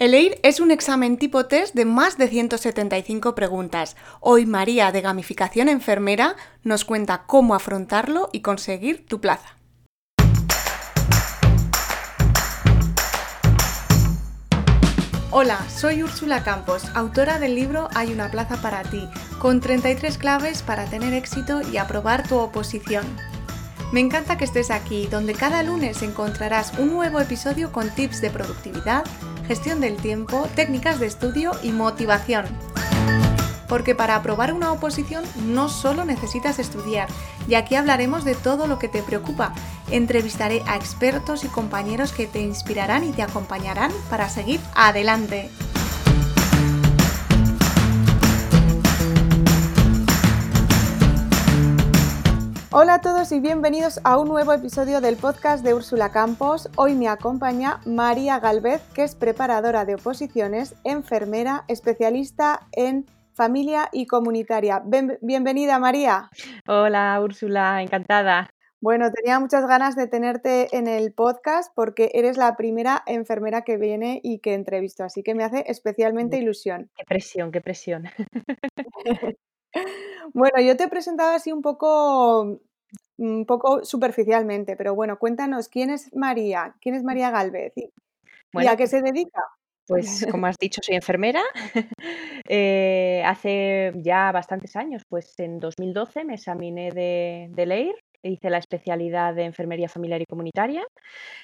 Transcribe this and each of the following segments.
El EIR es un examen tipo test de más de 175 preguntas. Hoy María de Gamificación Enfermera nos cuenta cómo afrontarlo y conseguir tu plaza. Hola, soy Úrsula Campos, autora del libro Hay una plaza para ti, con 33 claves para tener éxito y aprobar tu oposición. Me encanta que estés aquí, donde cada lunes encontrarás un nuevo episodio con tips de productividad, gestión del tiempo, técnicas de estudio y motivación. Porque para aprobar una oposición no solo necesitas estudiar, y aquí hablaremos de todo lo que te preocupa. Entrevistaré a expertos y compañeros que te inspirarán y te acompañarán para seguir adelante. Hola a todos y bienvenidos a un nuevo episodio del podcast de Úrsula Campos. Hoy me acompaña María Galvez, que es preparadora de oposiciones, enfermera, especialista en familia y comunitaria. bienvenida María. Hola Úrsula, encantada. Bueno, tenía muchas ganas de tenerte en el podcast porque eres la primera enfermera que viene y que entrevisto, así que me hace especialmente ilusión. Qué presión, qué presión. Bueno, yo te he presentado así un poco un poco superficialmente, pero bueno, cuéntanos, ¿quién es María? ¿Quién es María Galvez? ¿Y, a qué se dedica? Pues como has dicho, soy enfermera. Eh, hace ya bastantes años, pues en 2012 me examiné de, de LEIR, hice la especialidad de enfermería familiar y comunitaria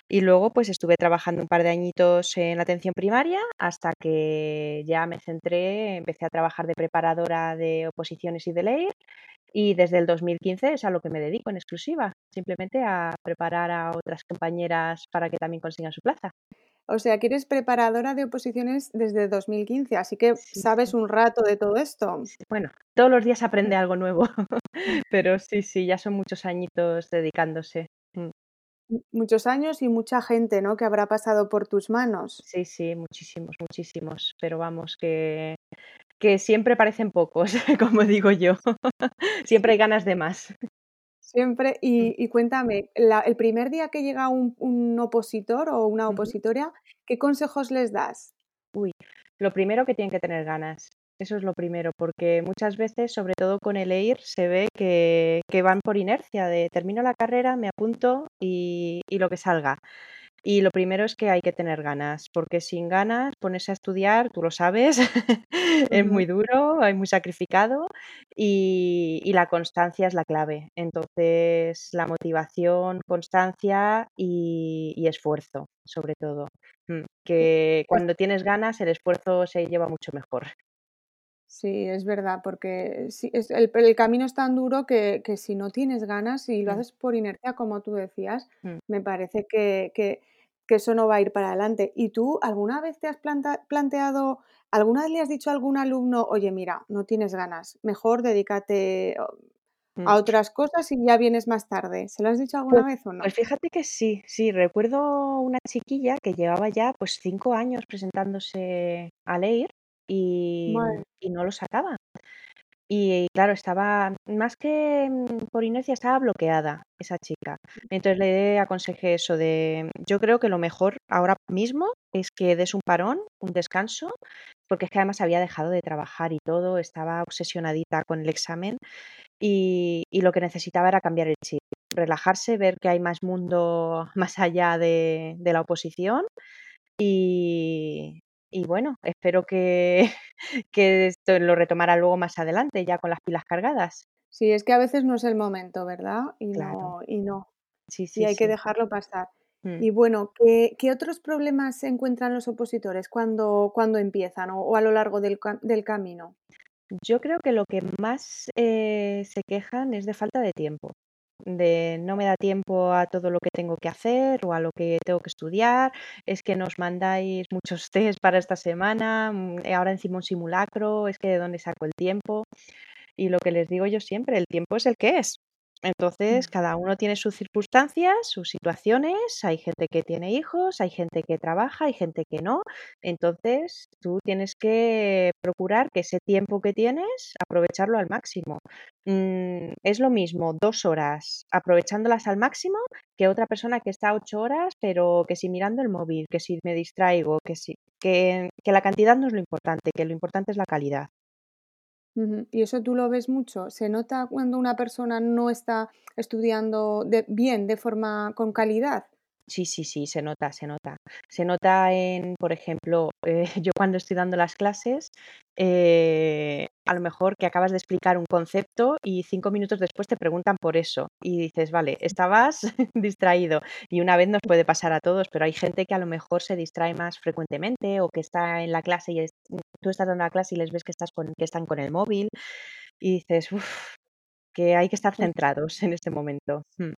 y luego pues estuve trabajando un par de añitos en atención primaria hasta que ya me centré, empecé a trabajar de preparadora de oposiciones y de LEIR y desde el 2015 es a lo que me dedico en exclusiva, simplemente a preparar a otras compañeras para que también consigan su plaza. O sea, que eres preparadora de oposiciones desde 2015, así que sabes un rato de todo esto. Bueno, todos los días aprende algo nuevo, pero sí, sí, ya son muchos añitos dedicándose. Mm. Muchos años y mucha gente, ¿no? Que habrá pasado por tus manos. Sí, sí, muchísimos, muchísimos. Pero vamos, que que siempre parecen pocos, como digo yo. Siempre hay ganas de más. Siempre, mm. y, cuéntame, el primer día que llega un, opositor o una opositoria, ¿qué consejos les das? Uy, lo primero que tienen que tener ganas. Eso es lo primero, porque muchas veces, sobre todo con el EIR, se ve que, van por inercia, de termino la carrera, me apunto y, y lo que salga. Y lo primero es que hay que tener ganas, porque sin ganas ponerse a estudiar, tú lo sabes, es muy duro, hay muy sacrificado y, la constancia es la clave. Entonces, la motivación, constancia y, esfuerzo, sobre todo. Mm, que cuando tienes ganas, el esfuerzo se lleva mucho mejor. Sí, es verdad, porque es, el, camino es tan duro que, si no tienes ganas y lo mm. haces por inercia, como tú decías, mm. me parece que, que eso no va a ir para adelante. ¿Y tú alguna vez te has planteado, alguna vez le has dicho a algún alumno, oye, mira, no tienes ganas, mejor dedícate a mm. otras cosas y ya vienes más tarde? ¿Se lo has dicho alguna pues, vez o no? Pues fíjate que sí, sí, recuerdo una chiquilla que llevaba ya pues cinco años presentándose a leer y, y no lo sacaba. Y claro, estaba más que mm, por inercia, estaba bloqueada esa chica. Entonces le aconsejé eso de, yo creo que lo mejor ahora mismo es que des un parón, un descanso, porque es que además había dejado de trabajar y todo, estaba obsesionadita con el examen y, y lo que necesitaba era cambiar el chip, relajarse, ver que hay más mundo más allá de, de la oposición y, y bueno, espero que, que esto lo retomara luego más adelante, ya con las pilas cargadas. Sí, es que a veces no es el momento, ¿verdad? Y no, y no. Sí, sí, y hay que dejarlo pasar. Mm. Y bueno, ¿qué, otros problemas se encuentran los opositores cuando, cuando empiezan o, a lo largo del, del, camino? Yo creo que lo que más eh, se quejan es de falta de tiempo de no me da tiempo a todo lo que tengo que hacer o a lo que tengo que estudiar, es que nos mandáis muchos test para esta semana, mm, ahora encima un simulacro, es que de dónde saco el tiempo. Y lo que les digo yo siempre, el tiempo es el que es. Entonces, Mm. cada uno tiene sus circunstancias, sus situaciones, hay gente que tiene hijos, hay gente que trabaja, hay gente que no. Entonces, tú tienes que procurar que ese tiempo que tienes, aprovecharlo al máximo. Mm, es lo mismo 2 horas aprovechándolas al máximo que otra persona que está 8 horas, pero que si mirando el móvil, que si me distraigo, que si que que la cantidad no es lo importante, que lo importante es la calidad. ¿Y eso tú lo ves mucho? ¿Se nota cuando una persona no está estudiando de bien, de forma con calidad? Sí, sí, sí, se nota, se nota. Se nota en, por ejemplo, eh, yo cuando estoy dando las clases, eh, a lo mejor que acabas de explicar un concepto y 5 minutos después te preguntan por eso y dices: "Vale, estabas distraído". Y una vez nos puede pasar a todos, pero hay gente que a lo mejor se distrae más frecuentemente o que está en la clase y es tú estás dando la clase y les ves que estás con que están con el móvil y dices: "Uf", que hay que estar centrados en este momento. Mm.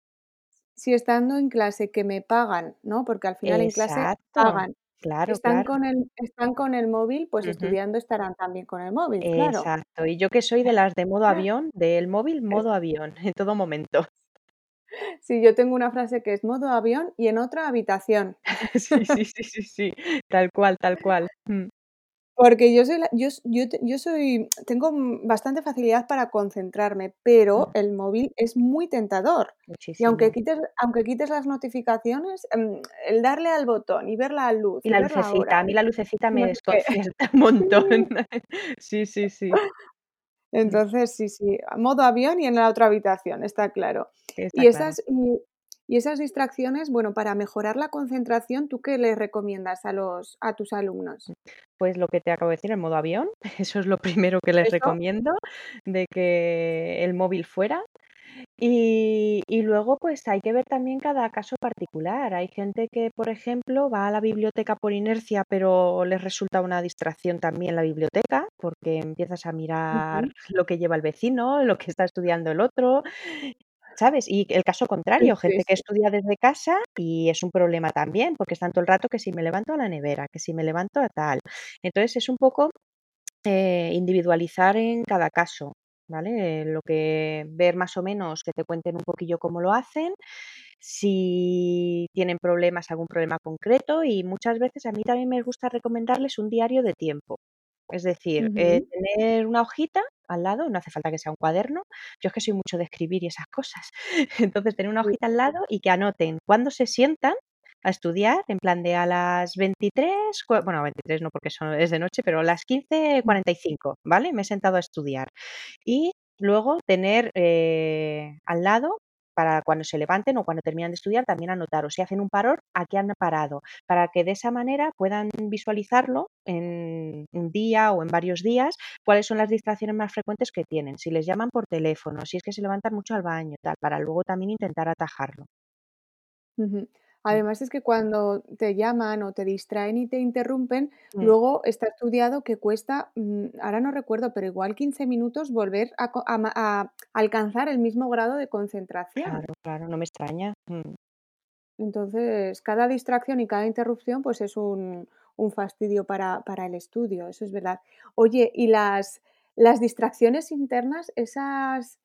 Si estando en clase que me pagan, ¿no? Porque al final en clase pagan. Claro, Están claro. con el están con el móvil, pues estudiando estarán también con el móvil, claro. Exacto. Y yo que soy de las de modo avión, del móvil Es modo avión, en todo momento. Sí, yo tengo una frase que es modo avión y en otra habitación. Sí, sí, sí, sí, sí, tal cual, tal cual. Mm. Porque yo soy la yo yo yo soy tengo, bastante facilidad para concentrarme, pero Mm. el móvil es muy tentador. Y aunque Muchísimo. quites aunque quites las notificaciones, mm, el darle al botón y ver la luz Y y la lucecita, a mí la lucecita me no desconcierta un montón. Sí. Sí, sí. Entonces, sí, sí, modo avión y en la otra habitación, está claro. Está Y esas y esas distracciones, bueno, para mejorar la concentración, ¿tú qué les recomiendas a los a tus alumnos? Pues lo que te acabo de decir, el modo avión, eso es lo primero que les ¿Eso? recomiendo, de que el móvil fuera. Y y luego, pues hay que ver también cada caso particular. Hay gente que, por ejemplo, va a la biblioteca por inercia, pero les resulta una distracción también la biblioteca, porque empiezas a mirar lo que lleva el vecino, lo que está estudiando el otro, ¿sabes? Y el caso contrario, sí, gente que sí. estudia desde casa y es un problema también, porque están todo el rato que si me levanto a la nevera, que si me levanto a tal. Entonces, es un poco, eh, individualizar en cada caso, ¿vale? Lo que ver más o menos que te cuenten un poquillo cómo lo hacen, si tienen problemas, algún problema concreto, y muchas veces a mí también me gusta recomendarles un diario de tiempo. Es decir, eh, tener una hojita al lado, no hace falta que sea un cuaderno. Yo es que soy mucho de escribir y esas cosas. Entonces, tener una hojita al lado y que anoten cuándo se sientan a estudiar, en plan de a las 23, cua bueno, 23 no, porque es de noche, pero a las quince Mm. cuarenta y cinco, ¿vale? Me he sentado a estudiar. Y luego tener, eh, al lado, para cuando se levanten o cuando terminan de estudiar, también anotar, o si hacen un parón, a qué han parado, para que de esa manera puedan visualizarlo en un día o en varios días, cuáles son las distracciones más frecuentes que tienen, si les llaman por teléfono, si es que se levantan mucho al baño, tal, para luego también intentar atajarlo. Además, es que cuando te llaman o te distraen y te interrumpen, Mm. luego está estudiado que cuesta, mm, ahora no recuerdo, pero igual 15 minutos volver a alcanzar el mismo grado de concentración. Claro, claro, no me extraña. Mm. Entonces, cada distracción y cada interrupción, pues es un un fastidio para para el estudio, eso es verdad. Oye, y las las distracciones internas, esas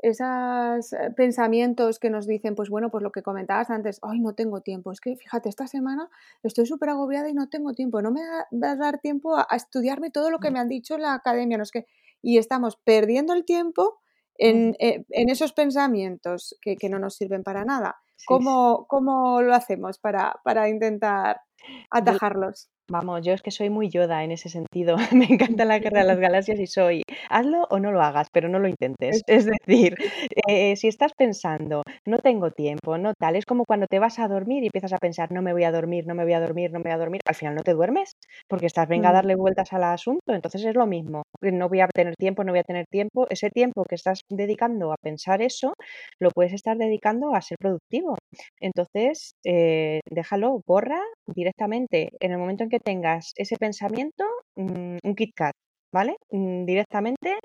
esas, eh, pensamientos que nos dicen, pues bueno, pues lo que comentabas antes: "Ay, no tengo tiempo, es que fíjate, esta semana estoy superagobiada y no tengo tiempo, no me va a dar tiempo a a estudiarme todo lo que Mm. me han dicho en la academia", no sé qué. Y estamos perdiendo el tiempo Ujú. en, eh, en esos pensamientos que que no nos sirven para nada. Sí, sí. ¿Cómo cómo lo hacemos para para intentar atajarlos? Vamos, yo es que soy muy Yoda en ese sentido. Me encanta la Guerra de las Galaxias y soy, hazlo o no lo hagas, pero no lo intentes. Es decir, eh, si estás pensando, no tengo tiempo, no tal, es como cuando te vas a dormir y empiezas a pensar, no me voy a dormir, no me voy a dormir, no me voy a dormir, al final no te duermes, porque estás, venga a Ujú. darle vueltas al asunto, entonces es lo mismo, no voy a tener tiempo, no voy a tener tiempo, ese tiempo que estás dedicando a pensar eso, lo puedes estar dedicando a ser productivo. Entonces, eh, déjalo, borra directamente en el momento en que tengas ese pensamiento, mm, un KitKat, ¿vale? Mm, directamente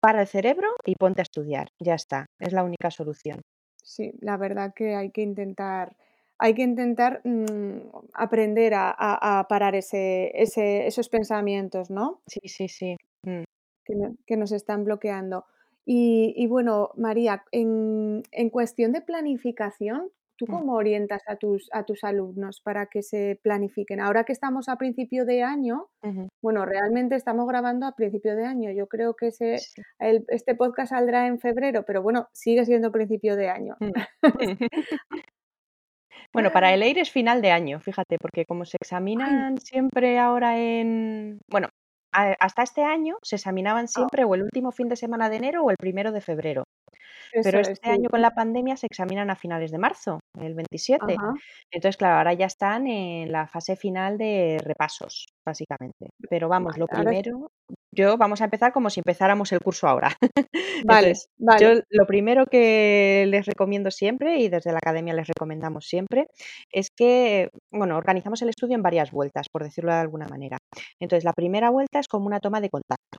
para el cerebro y ponte a estudiar, ya está, es la única solución. Sí, la verdad que hay que intentar hay que intentar, mm, aprender a a a parar ese ese esos pensamientos, ¿no? Sí, sí, sí. Mm. Que que nos están bloqueando. Y, bueno, María, en, cuestión de planificación, ¿tú Mm. cómo orientas a tus, a tus alumnos para que se planifiquen? Ahora que estamos a principio de año, bueno, realmente estamos grabando a principio de año. Yo creo que ese, Sí. el- este podcast saldrá en febrero, pero bueno, sigue siendo principio de año. Mm. Bueno, para el EIR es final de año, fíjate, porque como se examinan siempre ahora en bueno, hasta este año se examinaban ah, siempre o el último fin de semana de enero o el primero de febrero. Pero es, este sí. año con la pandemia se examinan a finales de marzo, el 27. Ajá, Entonces, claro, ahora ya están en la fase final de repasos, básicamente. Pero vamos, vale, lo primero, yo vamos a empezar como si empezáramos el curso ahora. vale, Entonces, vale. yo lo primero que les recomiendo siempre, y desde la academia les recomendamos siempre, es que, bueno, organizamos el estudio en varias vueltas, por decirlo de alguna manera. Entonces, la primera vuelta es como una toma de contacto.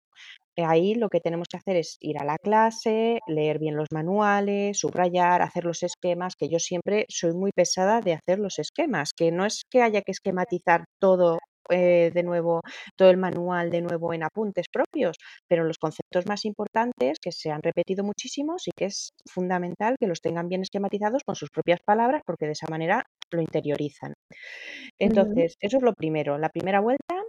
Eh, Ahí lo que tenemos que hacer es ir a la clase, leer bien los manuales, subrayar, hacer los esquemas, que yo siempre soy muy pesada de hacer los esquemas, que no es que haya que esquematizar todo eh, de nuevo, todo el manual de nuevo en apuntes propios, pero los conceptos más importantes que se han repetido muchísimo y que es fundamental que los tengan bien esquematizados con sus propias palabras, porque de esa manera lo interiorizan. Entonces, eso es lo primero. La primera vuelta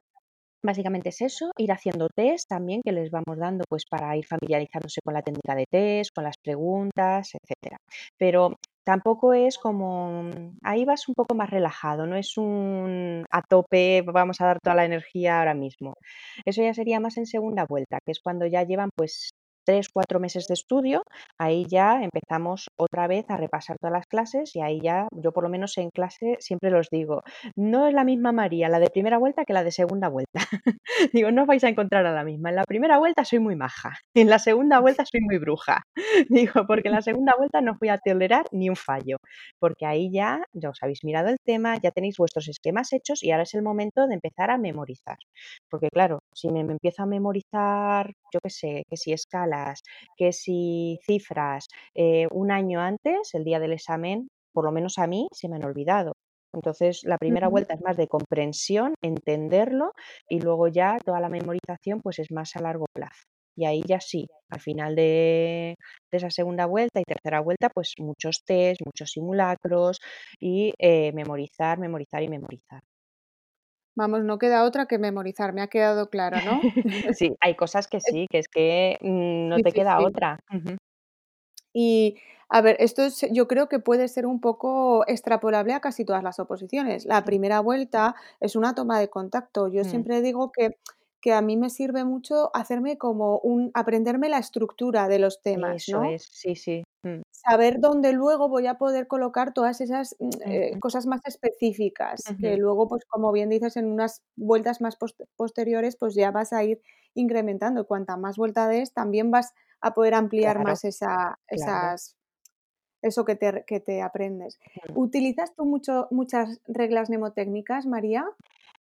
Básicamente es eso, ir haciendo test también que les vamos dando pues para ir familiarizándose con la técnica de test, con las preguntas, etcétera. Pero tampoco es como mm, ahí vas un poco más relajado, no es un a tope, vamos a dar toda la energía ahora mismo. Eso ya sería más en segunda vuelta, que es cuando ya llevan pues tres, cuatro meses de estudio, ahí ya empezamos otra vez a repasar todas las clases y ahí ya, yo por lo menos en clase siempre los digo, no es la misma María la de primera vuelta que la de segunda vuelta. Digo, no os vais a encontrar a la misma. En la primera vuelta soy muy maja, en la segunda vuelta soy muy bruja. Digo, porque en la segunda vuelta no voy a tolerar ni un fallo, porque ahí ya, ya os habéis mirado el tema, ya tenéis vuestros esquemas hechos y ahora es el momento de empezar a memorizar. Porque claro, si me, empiezo a memorizar, yo qué sé, que si escalas, que si cifras, eh, un año antes, el día del examen, por lo menos a mí, se me han olvidado. Entonces, la primera vuelta es más de comprensión, entenderlo y luego ya toda la memorización pues es más a largo plazo. Y ahí ya sí, al final de, de esa segunda vuelta y tercera vuelta, pues muchos test, muchos simulacros y eh, memorizar, memorizar y memorizar. Vamos, no queda otra que memorizar, me ha quedado claro, ¿no? Sí, hay cosas que sí, que es que mm, no te queda otra. Y, a ver, esto es yo creo que puede ser un poco extrapolable a casi todas las oposiciones. La Sí. primera vuelta es una toma de contacto. Yo Mm, siempre digo que que a mí me sirve mucho hacerme como un aprenderme la estructura de los temas, Eso ¿no? es, sí, sí. mm, Saber dónde luego voy a poder colocar todas esas, mm, eh, cosas más específicas, que luego, pues, como bien dices, en unas vueltas más pos posteriores, pues, ya vas a ir incrementando. Cuanta más vuelta des, también vas a poder ampliar Claro, más esa claro. esas eso que te que te aprendes. ¿Utilizas tú mucho muchas reglas mnemotécnicas, María?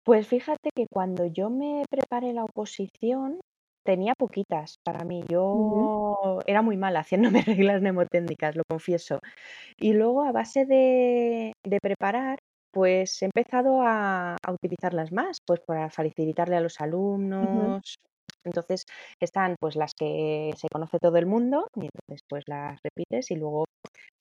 Pues fíjate que cuando yo me preparé la oposición, tenía poquitas para mí. Yo era muy mala haciéndome reglas mnemotécnicas, lo confieso. Y luego a base de, de preparar, pues he empezado a, a utilizarlas más, pues para facilitarle a los alumnos. Entonces están pues las que se conoce todo el mundo y entonces pues las repites y luego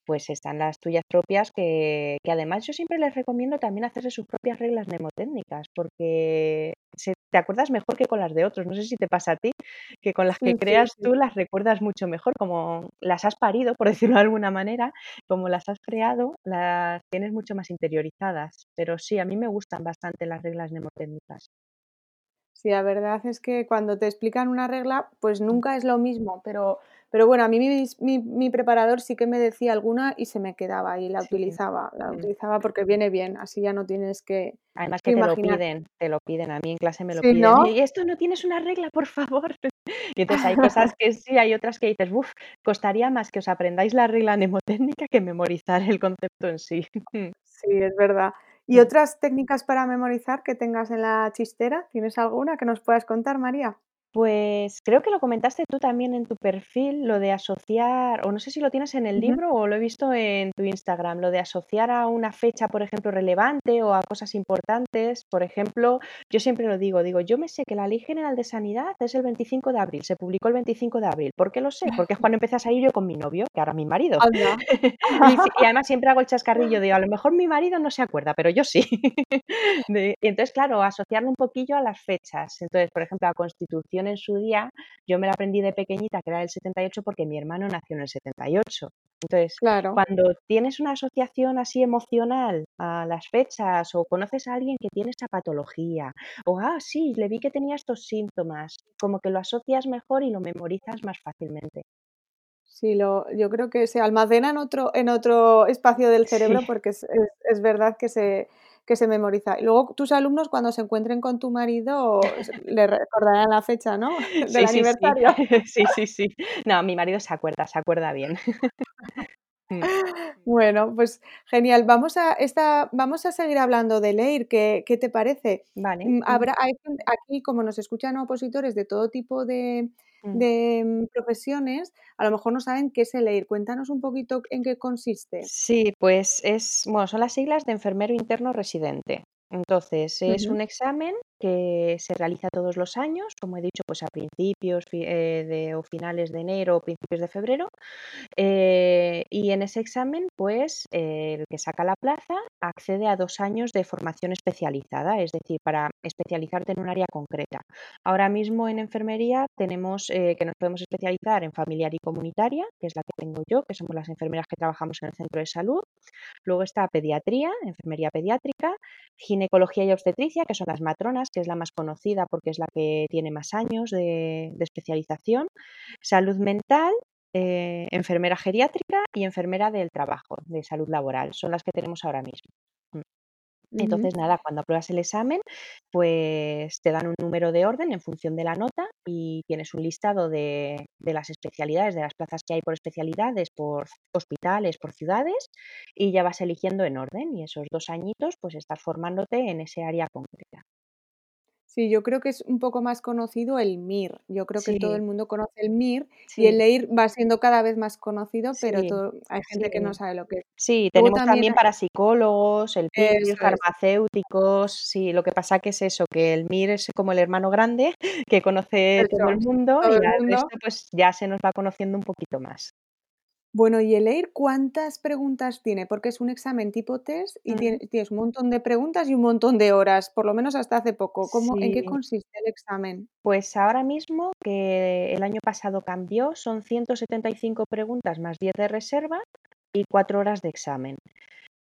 pues están las tuyas propias que, que además yo siempre les recomiendo también hacerse sus propias reglas mnemotécnicas, porque se- te acuerdas mejor que con las de otros. No sé si te pasa a ti, que con las que Sí, sí, creas sí. tú las recuerdas mucho mejor, como las has parido, por decirlo de alguna manera, como las has creado, las tienes mucho más interiorizadas. Pero sí, a mí me gustan bastante las reglas mnemotécnicas. Sí, la verdad es que cuando te explican una regla, pues Mm, nunca es lo mismo, pero pero bueno, a mí mis mi mi preparador sí que me decía alguna y se me quedaba y la Sí. utilizaba, la mm. utilizaba porque viene bien, así ya no tienes que Además que que te lo piden, te lo piden. A mí en clase me lo Sí, piden. ¿no? ¿Y esto no tienes una regla, por favor? Y entonces hay cosas que sí, hay otras que dices: "Uf, costaría más que os aprendáis la regla mnemotécnica que memorizar el concepto en sí". Sí, es verdad. ¿Y Mm. otras técnicas para memorizar que tengas en la chistera? ¿Tienes alguna que nos puedas contar, María? Pues creo que lo comentaste tú también en tu perfil, lo de asociar, o no sé si lo tienes en el Ujú. libro o lo he visto en tu Instagram, lo de asociar a una fecha, por ejemplo, relevante o a cosas importantes. Por ejemplo, yo siempre lo digo, digo, yo me sé que la Ley General de Sanidad es el 25 de abril, se publicó el 25 de abril. ¿Por qué lo sé? Porque es cuando empecé a salir yo con mi novio, que ahora es mi marido. Anda. Y, si- y además siempre hago el chascarrillo de, a lo mejor mi marido no se acuerda, pero yo sí. De- y entonces, claro, asociarlo un poquillo a las fechas. Entonces, por ejemplo, la Constitución en su día, yo me la aprendí de pequeñita, que era del 78, porque mi hermano nació en el 78. Entonces, Claro. cuando tienes una asociación así emocional a las fechas o conoces a alguien que tiene esa patología o, ah, sí, le vi que tenía estos síntomas, como que lo asocias mejor y lo memorizas más fácilmente. Sí, lo yo creo que se almacena en otro en otro espacio del Sí, cerebro porque es es es verdad que se que se memoriza. Y luego tus alumnos cuando se encuentren con tu marido le recordarán la fecha, ¿no? Del sí, sí, sí, aniversario. sí, sí, sí. No, mi marido se acuerda, se acuerda bien. Mm, Bueno, pues genial. Vamos a esta vamos a seguir hablando de leer, ¿qué qué te parece? vale. Mm, habrá hay aquí, como nos escuchan opositores de todo tipo de. De, mm, profesiones, a lo mejor no saben qué es el EIR. Cuéntanos un poquito en qué consiste. Sí, pues es, bueno, son las siglas de enfermero interno residente. Entonces, es un examen que se realiza todos los años, como he dicho, pues a principios eh, o finales de enero o principios de febrero. Eh, y en ese examen, pues eh, el que saca la plaza accede a dos años de formación especializada, es decir, para especializarte en un área concreta. Ahora mismo en enfermería tenemos que nos podemos especializar en familiar y comunitaria, que es la que tengo yo, que somos las enfermeras que trabajamos en el centro de salud. Luego está pediatría, enfermería pediátrica, ginecología y obstetricia, que son las matronas, que es la más conocida porque es la que tiene más años de, de especialización. Salud mental, eh, enfermera geriátrica y enfermera del trabajo, de salud laboral. Son las que tenemos ahora mismo. Mm. Entonces, nada, cuando apruebas el examen, pues te dan un número de orden en función de la nota y tienes un listado de, de las especialidades, de las plazas que hay por especialidades, por hospitales, por ciudades, y ya vas eligiendo en orden. Y esos dos añitos, pues estás formándote en ese área concreta. Sí, yo creo que es un poco más conocido el MIR. Yo creo que todo el mundo conoce el MIR y el EIR va siendo cada vez más conocido, pero sí, todo hay gente que no sabe lo que es. Sí, Luego tenemos también para psicólogos, el PIR, farmacéuticos, sí, lo que pasa que es eso, que el MIR es como el hermano grande que conoce todo el mundo todo y el resto, pues, ya se nos va conociendo un poquito más. Bueno, ¿y el EIR cuántas preguntas tiene? Porque es un examen tipo test y tienes un montón de preguntas y un montón de horas, por lo menos hasta hace poco. ¿Cómo en qué consiste el examen? pues ahora mismo, que el año pasado cambió, son 175 preguntas más 10 de reserva y 4 horas de examen.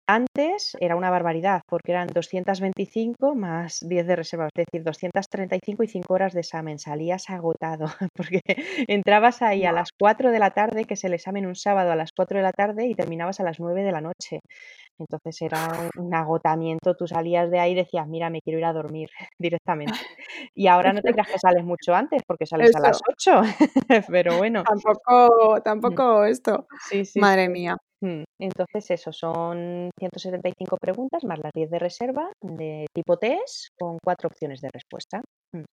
Antes era una barbaridad, porque eran 225 más 10 de reserva, es decir, 235 y 5 horas de examen. Salías agotado, porque entrabas ahí a las 4 de la tarde, que es el examen un sábado a las 4 de la tarde, y terminabas a las 9 de la noche. Entonces era un agotamiento, tú salías de ahí y decías: "Mira, me quiero ir a dormir", directamente. Y ahora no te creas que sales mucho antes, porque sales a las Eso, 8, pero bueno. tampoco Mm, tampoco esto. sí, sí, Madre mía. Entonces eso, son 175 preguntas más las 10 de reserva de tipo test con 4 opciones de respuesta. Mm.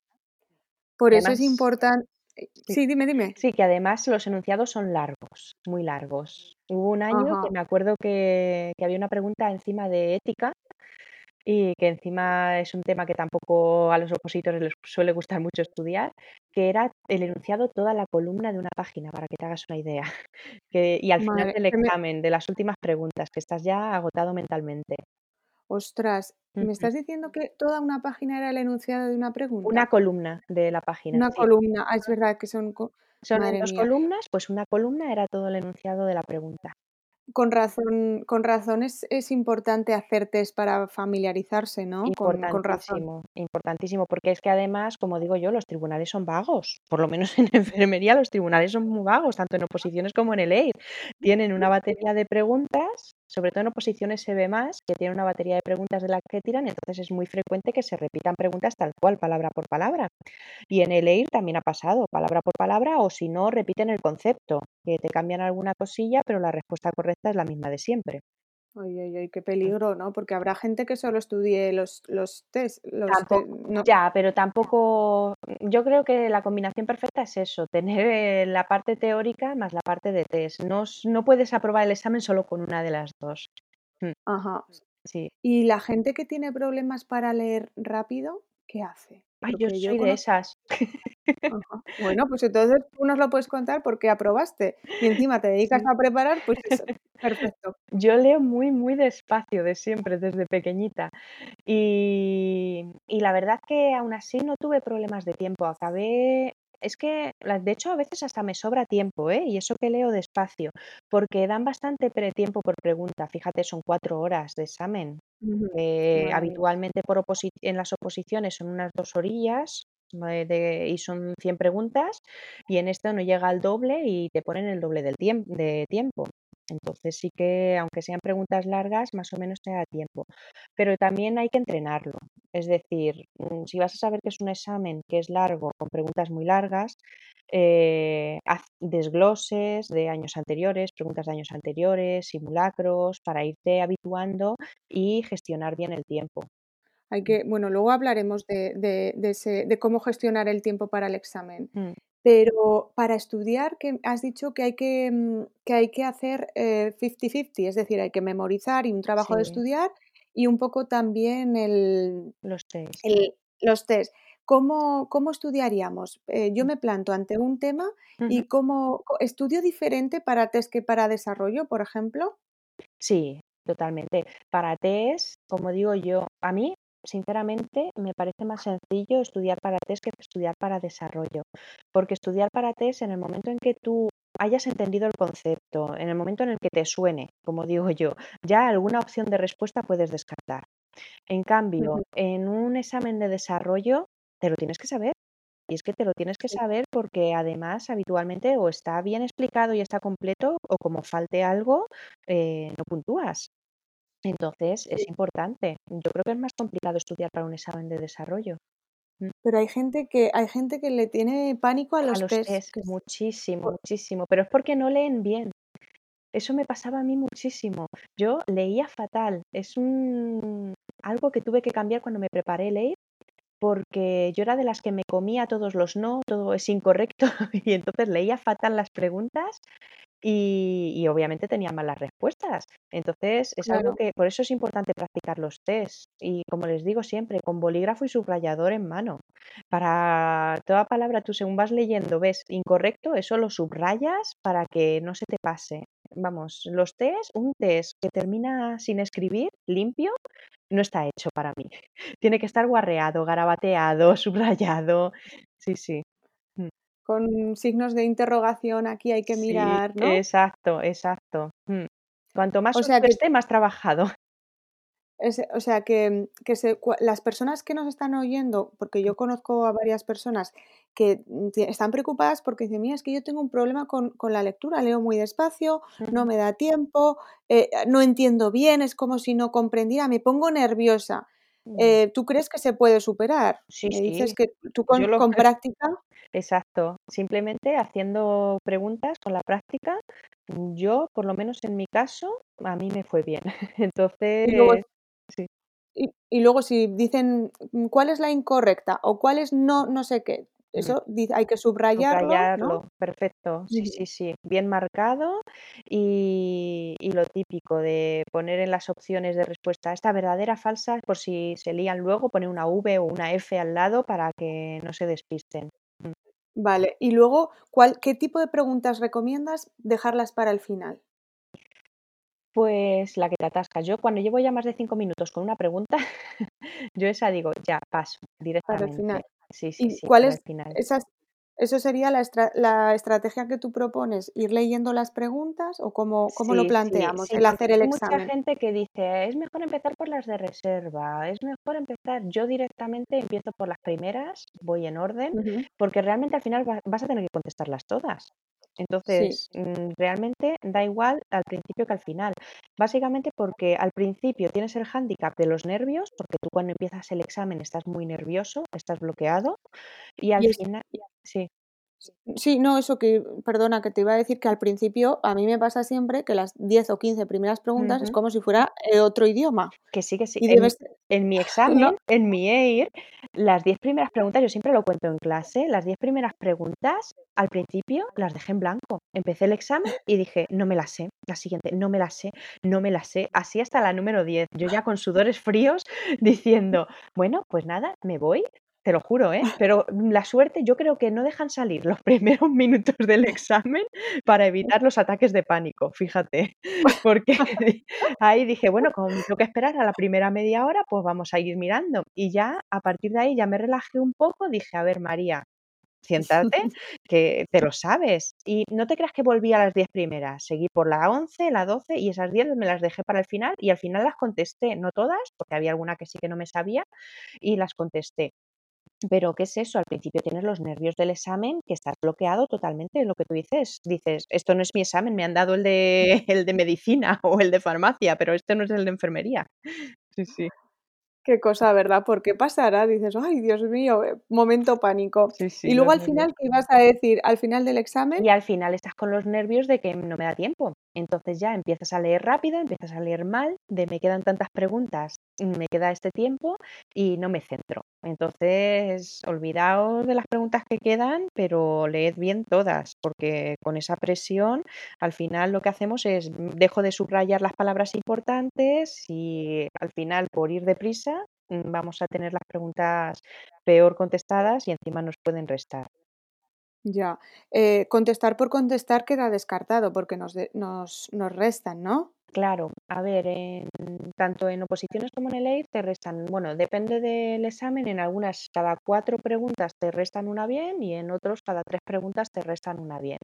Por eso es importante. sí, sí, dime, dime. sí, que además los enunciados son largos, muy largos. Hubo un año que me acuerdo que que había una pregunta encima de ética y que encima es un tema que tampoco a los opositores les suele gustar mucho estudiar, que era el enunciado toda la columna de una página, para que te hagas una idea. Que y al final del me examen, de las últimas preguntas, que estás ya agotado mentalmente. ostras, ¿me estás diciendo que toda una página era el enunciado de una Una pregunta? columna de la página, Una sí. columna. Ah, es verdad que son Son en madre 2 mía. columnas, pues una columna era todo el enunciado de la pregunta. Con razón con razón es importante hacer test para familiarizarse, ¿no? Con con razón. Importantísimo, importantísimo, porque es que además, como digo yo, los tribunales son vagos, por lo menos en enfermería los tribunales son muy vagos, tanto en oposiciones como en el EIR. Tienen una batería de preguntas, sobre todo en oposiciones se ve más, que tienen una batería de preguntas de las que tiran, entonces es muy frecuente que se repitan preguntas tal cual, palabra por palabra. Y en el EIR también ha pasado, palabra por palabra, o si no, repiten el concepto, que te cambian alguna cosilla, pero la respuesta correcta es la misma de siempre. Ay, ay, ay, qué peligro, ¿no? Porque habrá gente que solo estudie los los test, los te Tampoco no ya, pero tampoco yo creo que la combinación perfecta es eso, tener, eh, la parte teórica más la parte de test. No no puedes aprobar el examen solo con una de las 2. Mm, Ajá. sí. ¿Y la gente que tiene problemas para leer rápido, qué hace? Ay, yo Porque yo soy de esas. Ajá. Bueno, pues entonces tú nos lo puedes contar porque aprobaste y encima te dedicas a preparar, pues eso, perfecto. Yo leo muy, muy despacio de siempre, desde pequeñita. Y y la verdad que aún así no tuve problemas de tiempo. Acabé es que, de hecho, a veces hasta me sobra tiempo, ¿eh? Y eso que leo despacio, porque dan bastante tiempo por pregunta. Fíjate, son 4 horas de examen. Eh, habitualmente por en las oposiciones son unas 2 orillas, eh, y son 100 preguntas, y en esto no llega al doble y te ponen el doble del de tiempo. Entonces sí que, aunque sean preguntas largas, más o menos te da tiempo. Pero también hay que entrenarlo. Es decir, mm, si vas a saber que es un examen que es largo, con preguntas muy largas, eh, haz desgloses de años anteriores, preguntas de años anteriores, simulacros, para irte habituando y gestionar bien el tiempo. Hay Mm. que bueno, luego hablaremos de de de ese de cómo gestionar el tiempo para el examen. Mm. Pero para estudiar, que has dicho que hay que, mm, que hay que hacer, eh, fifty-fifty, es decir, hay que memorizar y un trabajo de estudiar, y un poco también el Los test. el los test. ¿Cómo cómo estudiaríamos? Eh, yo me planto ante un tema y cómo ¿estudio diferente para test que para desarrollo, por ejemplo? Sí, totalmente. Para test, como digo yo, a mí, sinceramente, me parece más sencillo estudiar para test que estudiar para desarrollo. Porque estudiar para test, en el momento en que tú hayas entendido el concepto, en el momento en el que te suene, como digo yo, ya alguna opción de respuesta puedes descartar. En cambio, en un examen de desarrollo, te lo tienes que saber. Y es que te lo tienes que saber porque además habitualmente o está bien explicado y está completo o como falte algo, eh, no puntúas. Entonces es importante. Yo creo que es más complicado estudiar para un examen de desarrollo. Mm. Pero hay gente que hay gente que le tiene pánico a A los los test, muchísimo, muchísimo, pero es porque no leen bien. Eso me pasaba a mí muchísimo. Yo leía fatal. Es un algo que tuve que cambiar cuando me preparé el porque yo era de las que me comía todos los no, todo es incorrecto, y entonces leía fatal las preguntas y y obviamente tenía malas respuestas. Entonces, es algo que por eso es importante practicar los test y, como les digo siempre, con bolígrafo y subrayador en mano. Para toda palabra, tú según vas leyendo ves incorrecto, eso lo subrayas para que no se te pase. Vamos, los test, un test que termina sin escribir, limpio, no está hecho para mí. Tiene que estar guarreado, garabateado, subrayado. Sí, sí. Mm. Con signos de interrogación, aquí hay que Sí, mirar, ¿no? exacto, exacto. Mm. Cuanto más O sea que esté, más trabajado. ese o sea que que se las personas que nos están oyendo, porque yo conozco a varias personas que, mm, están preocupadas porque dicen: "Mira, es que yo tengo un problema con con la lectura, leo muy despacio, no me da tiempo, eh, no entiendo bien, es como si no comprendiera, me pongo nerviosa". Mm. Eh, ¿tú crees que se puede superar? Sí, Me dices sí, que tú con práctica exacto. Simplemente haciendo preguntas con la práctica, mm, yo, por lo menos en mi caso, a mí me fue bien. y luego Entonces sí. Y y luego si dicen, mm, ¿cuál es la incorrecta? o cuál es no no sé qué. Eso hay que subrayarlo, ¿no? Subrayarlo, perfecto. Sí, sí, sí, bien marcado y y lo típico de poner en las opciones de respuesta, esta verdadera, falsa, por si se lían luego, poner una V o una F al lado para que no se despisten. Mm. Vale, y luego, ¿cuál qué tipo de preguntas recomiendas dejarlas para el final? Pues la que te atascas. Yo cuando llevo ya más de 5 minutos con una pregunta, yo esa digo: "Ya, paso", Para el directamente. final. Sí, sí, ¿Y sí, cuál es final. esas eso sería la estra la estrategia que tú propones, ir leyendo las preguntas o cómo cómo lo Sí, planteamos, sí, el hacer el hay mucha examen? gente que dice: "Es mejor empezar por las de reserva, es mejor empezar". Yo directamente empiezo por las primeras, voy en orden, porque realmente al final va vas a tener que contestarlas todas. Entonces, mm, realmente da igual al principio que al final. Básicamente porque al principio tienes el hándicap de los nervios, porque tú cuando empiezas el examen estás muy nervioso, estás bloqueado, y al y es final sí. Sí, no, eso que, perdona, que te iba a decir que al principio a mí me pasa siempre que las 10 o 15 primeras preguntas es como si fuera eh, otro idioma. Que sí, que sí. En, en, mi examen, en mi EIR, las 10 primeras preguntas, yo siempre lo cuento en clase, las 10 primeras preguntas al principio las dejé en blanco. Empecé el examen y dije, no me las sé. La siguiente, no me las sé, no me las sé. Así hasta la número 10. Yo ya con sudores fríos diciendo, bueno, pues nada, me voy, te lo juro, ¿eh? Pero la suerte, yo creo que no dejan salir los primeros minutos del examen para evitar los ataques de pánico, fíjate. Porque ahí dije, bueno, como tengo que esperar a la primera media hora, pues vamos a ir mirando. Y ya a partir de ahí ya me relajé un poco, dije, a ver, María, siéntate, que te lo sabes. Y no te creas que volví a las 10 primeras, seguí por la 11, la 12 y esas 10 me las dejé para el final y al final las contesté, no todas, porque había alguna que sí que no me sabía y las contesté. Pero, ¿qué es eso? Al principio tienes los nervios del examen, que estás bloqueado totalmente. Lo que tú dices, dices, esto no es mi examen, me han dado el de, el de medicina o el de farmacia, pero este no es el de enfermería. Sí, sí. Qué cosa, ¿verdad? ¿Por qué pasará? Dices, ay, Dios mío, eh, momento pánico. y luego al final, ¿qué ibas a decir? Al final del examen. Y al final estás con los nervios de que no me da tiempo. Entonces ya empiezas a leer rápido, empiezas a leer mal, de me quedan tantas preguntas, me queda este tiempo y no me centro. Entonces, olvidaos de las preguntas que quedan, pero leed bien todas, porque con esa presión, al final lo que hacemos es, mm, dejo de subrayar las palabras importantes y al final, por ir deprisa, vamos a tener las preguntas peor contestadas y encima nos pueden restar. Ya, eh, contestar por contestar queda descartado porque nos, nos, nos restan, ¿no? Claro, a ver, tanto en oposiciones como en el EIR te restan, bueno, depende del examen, en algunas cada cuatro preguntas te restan una bien y en otros cada tres preguntas te restan una bien.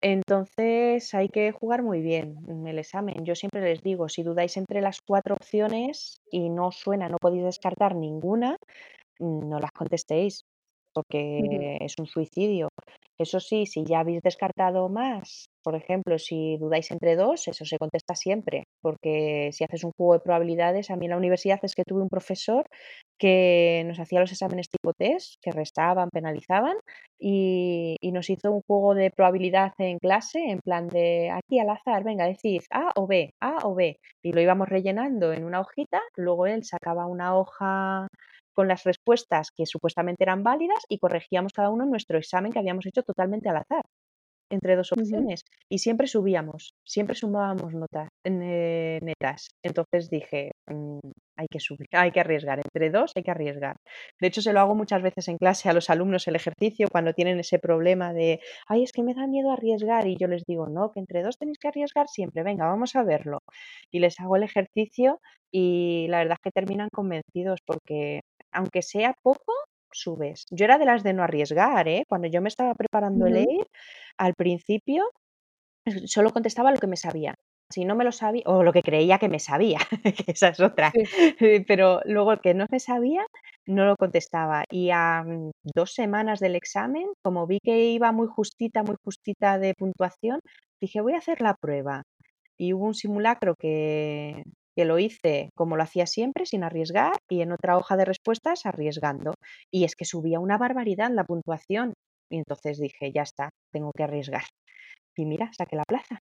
Entonces hay que jugar muy bien en el examen. Yo siempre les digo, si dudáis entre las cuatro opciones y no suena, no podéis descartar ninguna, no las contestéis porque es un suicidio. Eso sí, si ya habéis descartado más, por ejemplo, si dudáis entre dos, eso se contesta siempre, porque si haces un juego de probabilidades, a mí en la universidad es que tuve un profesor que nos hacía los exámenes tipo test, que restaban, penalizaban, y, nos hizo un juego de probabilidad en clase, en plan de aquí al azar, venga, decid A o B, A o B, y lo íbamos rellenando en una hojita, luego él sacaba una hoja con las respuestas que supuestamente eran válidas y corregíamos cada uno nuestro examen que habíamos hecho totalmente al azar entre dos opciones y siempre subíamos, siempre sumábamos notas eh, netas. Entonces dije, mm, hay que subir, hay que arriesgar, entre dos hay que arriesgar. De hecho, se lo hago muchas veces en clase a los alumnos el ejercicio cuando tienen ese problema de, ay, es que me da miedo arriesgar y yo les digo, no, que entre dos tenéis que arriesgar siempre, venga, vamos a verlo. Y les hago el ejercicio y la verdad es que terminan convencidos porque aunque sea poco, subes. Yo era de las de no arriesgar, ¿eh? Cuando yo me estaba preparando el EIR, al principio solo contestaba lo que me sabía. Si no me lo sabía, o lo que creía que me sabía, que esa es otra. Pero luego que no me sabía, no lo contestaba. Y a mm, dos semanas del examen, como vi que iba muy justita, muy justita de puntuación, dije, voy a hacer la prueba. Y hubo un simulacro que, que lo hice como lo hacía siempre, sin arriesgar, y en otra hoja de respuestas arriesgando. Y es que subía una barbaridad la puntuación. Y entonces dije, ya está, tengo que arriesgar. Y mira, saqué la plaza.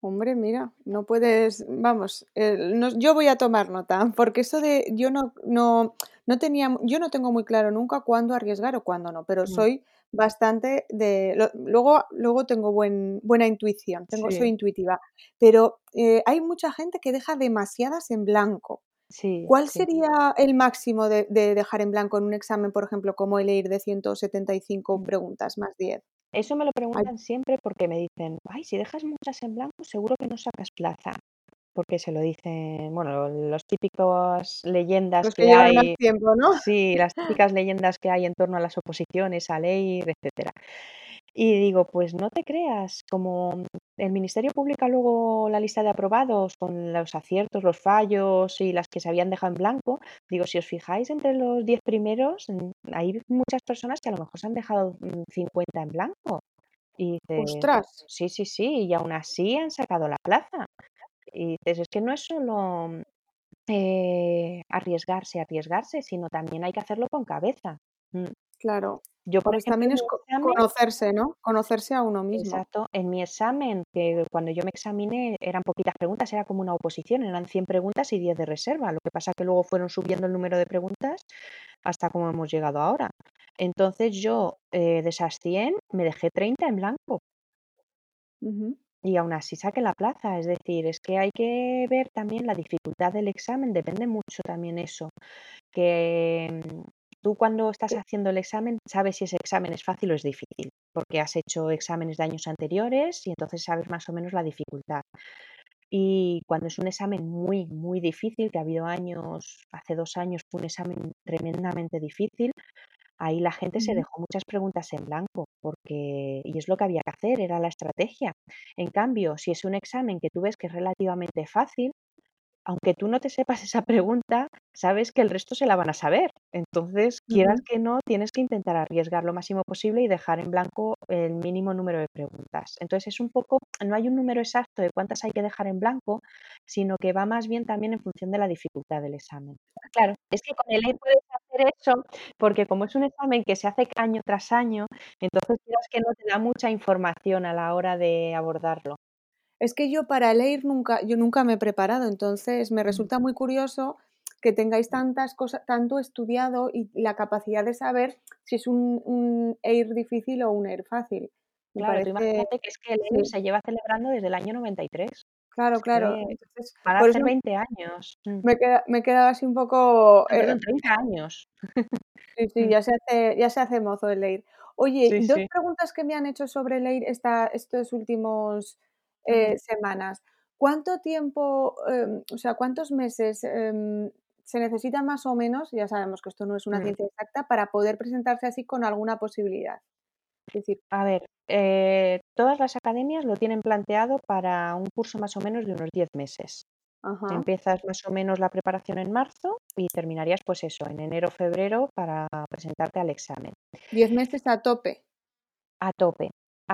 Hombre, mira, no puedes, vamos, yo voy a tomar nota, porque eso de yo no, no, no tenía, yo no tengo muy claro nunca cuándo arriesgar o cuándo no, pero mm. soy bastante de, luego, luego tengo buen, buena intuición, tengo, soy intuitiva, pero eh, hay mucha gente que deja demasiadas en blanco. Sí, ¿Cuál sería el máximo de, dejar en blanco en un examen, por ejemplo, como el EIR de 175 mm. preguntas más 10? Eso me lo preguntan siempre porque me dicen, ay, si dejas muchas en blanco, seguro que no sacas plaza. Porque se lo dicen, bueno, los típicos leyendas que, hay. tiempo, ¿no? Sí, las típicas leyendas que hay en torno a las oposiciones, a ley, etcétera. Y digo, pues no te creas, como el Ministerio publica luego la lista de aprobados con los aciertos, los fallos y las que se habían dejado en blanco, digo, si os fijáis entre los 10 primeros, hay muchas personas que a lo mejor se han dejado 50 mm, en blanco. Y dices, ¡Ostras! sí, sí, sí, y aún así han sacado la plaza. Y dices, es que no es solo eh, arriesgarse, arriesgarse, sino también hay que hacerlo con cabeza. Mm. Claro. Yo, por Pues ejemplo, también es examen conocerse, ¿no? Conocerse a uno mismo. exacto, en mi examen, que cuando yo me examiné eran poquitas preguntas, era como una oposición, eran 100 preguntas y 10 de reserva. Lo que pasa que luego fueron subiendo el número de preguntas hasta como hemos llegado ahora. Entonces yo, eh, de esas 100 me dejé 30 en blanco. Y aún así saqué la plaza, es decir, es que hay que ver también la dificultad del examen, depende mucho también eso, que mm, tú cuando estás haciendo el examen sabes si ese examen es fácil o es difícil, porque has hecho exámenes de años anteriores y entonces sabes más o menos la dificultad. Y cuando es un examen muy, muy difícil, que ha habido años, hace dos años fue un examen tremendamente difícil, Ahí la gente se dejó muchas preguntas en blanco, porque y es lo que había que hacer, era la estrategia. En cambio, si es un examen que tú ves que es relativamente fácil, aunque tú no te sepas esa pregunta, sabes que el resto se la van a saber. Entonces, quieras que no, tienes que intentar arriesgar lo máximo posible y dejar en blanco el mínimo número de preguntas. Entonces, es un poco, no hay un número exacto de cuántas hay que dejar en blanco, sino que va más bien también en función de la dificultad del examen. Claro, es que con el EI puedes hacer eso, porque como es un examen que se hace año tras año, entonces quieras que no te da mucha información a la hora de abordarlo. Es que yo para leer nunca yo nunca me he preparado, entonces me Mm, resulta muy curioso que tengáis tantas cosas tanto estudiado y la capacidad de saber si es un un EIR difícil o un EIR fácil. Me claro, tú parece imagínate que es que el EIR sí, se lleva celebrando desde el año 93. Claro, claro. que Entonces, van a por hacer eso 20 años. Mm. me queda me he quedado así un poco, Ah, eh, perdón, 30 años. sí, sí, ya se hace ya se hace mozo el EIR. Oye, Sí, 2 sí. preguntas que me han hecho sobre el EIR esta estos últimos, eh, semanas. ¿Cuánto tiempo, em, o sea, cuántos meses, em, se necesitan más o menos, ya sabemos que esto no es una mm. ciencia exacta, para poder presentarse así con alguna posibilidad? Decir A ver, eh, todas las academias lo tienen planteado para un curso más o menos de unos 10 meses. ajá, Empiezas más o menos la preparación en marzo y terminarías, pues eso, en enero, febrero para presentarte al examen. 10 meses a tope. A tope.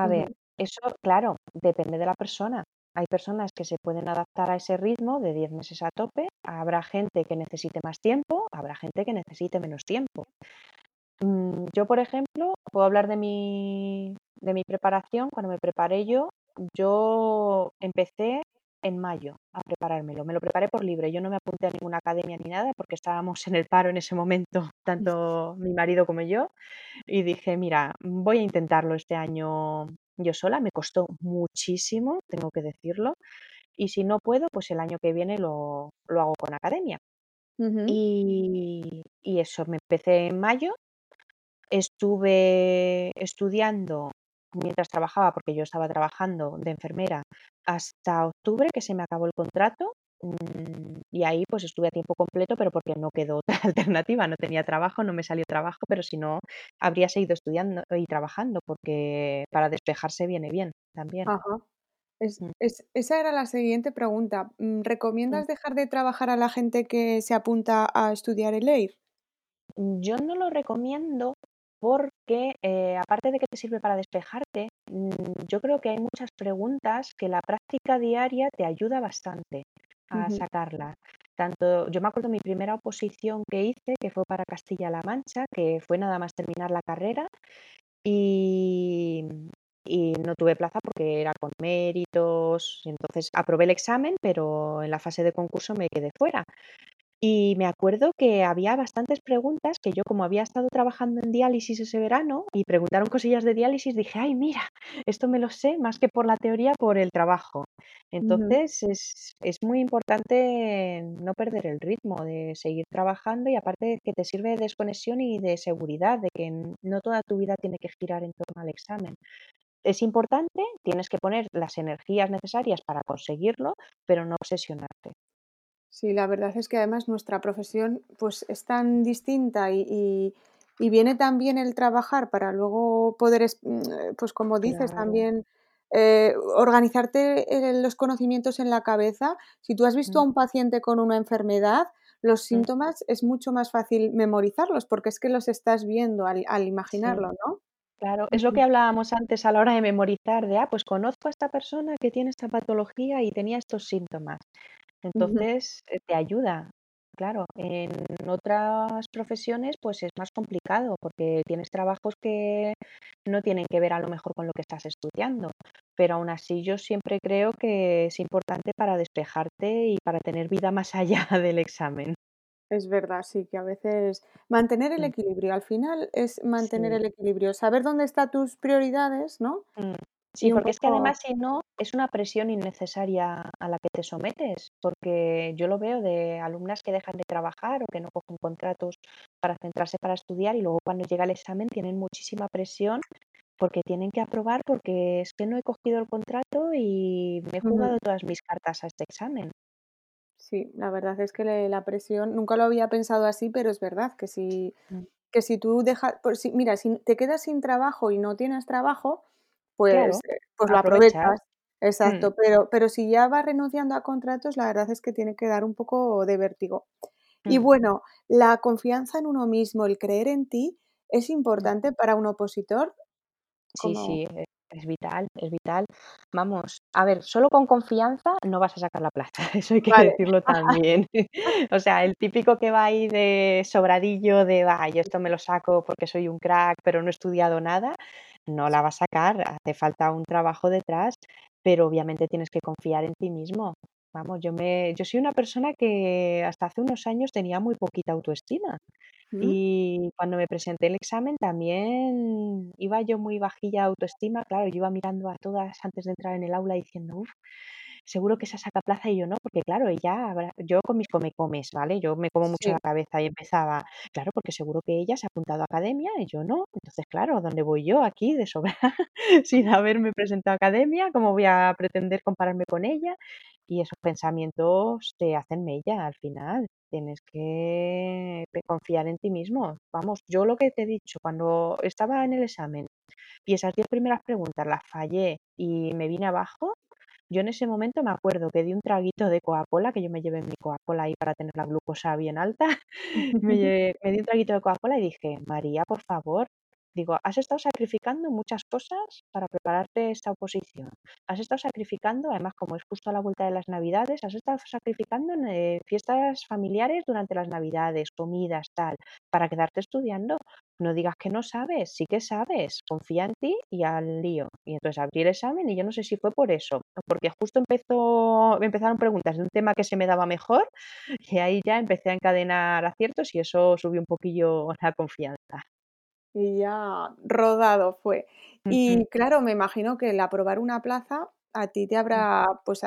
A ver, eso, claro, depende de la persona. Hay personas que se pueden adaptar a ese ritmo de 10 meses a tope, habrá gente que necesite más tiempo, habrá gente que necesite menos tiempo. Mm, yo, por ejemplo, puedo hablar de mi, de mi preparación. Cuando me preparé yo, yo empecé en mayo a preparármelo. Me lo preparé por libre. Yo no me apunté a ninguna academia ni nada porque estábamos en el paro en ese momento, tanto mi marido como yo. Y dije, mira, voy a intentarlo este año yo sola. Me costó muchísimo, tengo que decirlo. Y si no puedo, pues el año que viene lo, lo hago con academia. Y, y eso, me empecé en mayo Estuve estudiando mientras trabajaba, porque yo estaba trabajando de enfermera hasta octubre, que se me acabó el contrato, mm, y ahí, pues, estuve a tiempo completo, pero porque no quedó otra alternativa, no tenía trabajo, no me salió trabajo, pero si no, habría seguido estudiando y trabajando, porque para despejarse viene bien también. ajá. Es Mm, es esa era la siguiente pregunta. Mm. ¿recomiendas dejar de trabajar a la gente que se apunta a estudiar el EIR? Yo no lo recomiendo porque, eh, aparte de que te sirve para despejarte, mm, yo creo que hay muchas preguntas que la práctica diaria te ayuda bastante a sacarlas. Tanto yo me acuerdo mi primera oposición que hice, que fue para Castilla-La Mancha, que fue nada más terminar la carrera y y no tuve plaza porque era con méritos, entonces aprobé el examen, pero en la fase de concurso me quedé fuera. Y me acuerdo que había bastantes preguntas que yo, como había estado trabajando en diálisis ese verano y preguntaron cosillas de diálisis, dije: "Ay, mira, esto me lo sé más que por la teoría, por el trabajo". Entonces, es es muy importante no perder el ritmo de seguir trabajando y aparte que te sirve de desconexión y de seguridad, de que no toda tu vida tiene que girar en torno al examen. Es importante, tienes que poner las energías necesarias para conseguirlo, pero no obsesionarte. Sí, la verdad es que además nuestra profesión, pues, es tan distinta y y y viene tan bien el trabajar para luego poder mm, pues, como dices Claro. también, eh, organizarte, eh, los conocimientos en la cabeza. Si tú has visto a Mm, un paciente con una enfermedad, los mm. síntomas es mucho más fácil memorizarlos, porque es que los estás viendo al al Sí. imaginarlo, ¿no? Claro, es lo que hablábamos antes a la hora de memorizar, de, ah, pues conozco a esta persona que tiene esta patología y tenía estos síntomas. Entonces, eh, te ayuda. claro. En otras profesiones, pues es más complicado porque tienes trabajos que no tienen que ver a lo mejor con lo que estás estudiando, pero aún así yo siempre creo que es importante para despejarte y para tener vida más allá del examen. Es verdad, sí, que a veces mantener el Mm, equilibrio, al final es mantener sí. el equilibrio, saber dónde están tus prioridades, ¿no? Mm. Sí, porque es que además si no, es una presión innecesaria a la que te sometes, porque yo lo veo de alumnas que dejan de trabajar o que no cogen contratos para centrarse para estudiar y luego cuando llega el examen tienen muchísima presión porque tienen que aprobar porque es que no he cogido el contrato y me he jugado todas mis cartas a este examen. Sí, la verdad es que le la presión nunca lo había pensado así, pero es verdad que si Mm. que si tú dejas por si mira, si te quedas sin trabajo y no tienes trabajo, pues, eh, pues lo aprovechas. aprovechas. Mm, Exacto, pero pero si ya vas renunciando a contratos, la verdad es que tiene que dar un poco de vértigo. Y mm, bueno, la confianza en uno mismo, el creer en ti, ¿es mm. importante para un opositor? Sí, Como sí, e es vital, es vital. Vamos, a ver, solo con confianza no vas a sacar la plaza, eso hay que vale. decirlo también. O sea, el típico que va ahí de sobradillo, de: "Va, yo esto me lo saco porque soy un crack, pero no he estudiado nada", no la va a sacar, hace falta un trabajo detrás, pero obviamente tienes que confiar en ti mismo. Vamos, yo me yo soy una persona que hasta hace unos años tenía muy poquita autoestima. ¿Mm? Y cuando me presenté el examen también iba yo muy bajilla de autoestima, claro, yo iba mirando a todas antes de entrar en el aula diciendo: "Uf, seguro que esa saca plaza y yo no", porque claro, ella habrá yo con mis come comes, ¿vale? Yo me como mucho la cabeza y empezaba, claro, porque seguro que ella se ha apuntado a academia y yo no. Entonces, claro, ¿dónde voy yo aquí de sobra sin haberme presentado a academia? ¿Cómo voy a pretender compararme con ella? Y esos pensamientos te hacen mella al final. Tienes que confiar en ti mismo. Vamos, yo lo que te he dicho, cuando estaba en el examen y esas 10 primeras preguntas las fallé y me vine abajo, yo en ese momento me acuerdo que di un traguito de Coca-Cola, que yo me llevé mi Coca-Cola ahí para tener la glucosa bien alta, me llevé me di un traguito de Coca-Cola y dije: "María, por favor", digo, "has estado sacrificando muchas cosas para prepararte esta oposición. Has estado sacrificando, además, como es justo a la vuelta de las Navidades, has estado sacrificando en, eh, fiestas familiares durante las Navidades, comidas, tal, para quedarte estudiando. No digas que no sabes, sí que sabes, confía en ti y al lío". Y entonces abrí el examen y yo no sé si fue por eso, porque justo empezó me empezaron preguntas de un tema que se me daba mejor y ahí ya empecé a encadenar aciertos y eso subió un poquillo la confianza. Y ya rodado fue. Y claro, me imagino que el aprobar una plaza a ti te mm, habrá, pues,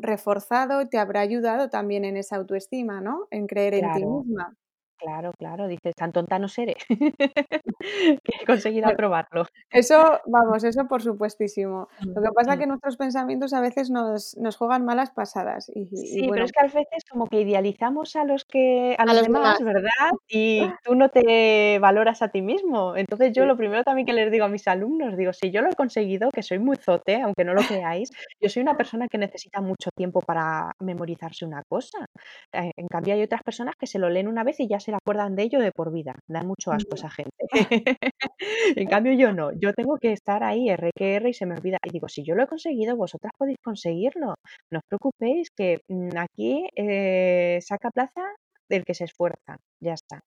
reforzado te habrá ayudado también en esa autoestima, ¿no? En creer en ti misma. Claro, claro, dices: "Tan tonta no seré", que he conseguido aprobarlo. eso, vamos, eso por supuestísimo. Lo que pasa es que nuestros pensamientos a veces nos nos juegan malas pasadas y y Sí, pero es que a veces como que idealizamos a los que a a los los demás. demás, ¿verdad? Y tú no te valoras a ti mismo. Entonces, yo Sí. lo primero también que les digo a mis alumnos, digo: "Si yo lo he conseguido, que soy muy zote, aunque no lo creáis, yo soy una persona que necesita mucho tiempo para memorizarse una cosa". Eh, en cambio, hay otras personas que se lo leen una vez y ya se le acuerdan de ello de por vida. Dan mucho asco Ujú. esa gente. En cambio, yo no, yo tengo que estar ahí, R que R, y se me olvida. Y digo: "Si yo lo he conseguido, vosotras podéis conseguirlo". No os preocupéis que, mm, aquí, eh, saca plaza el que se esfuerza, ya está.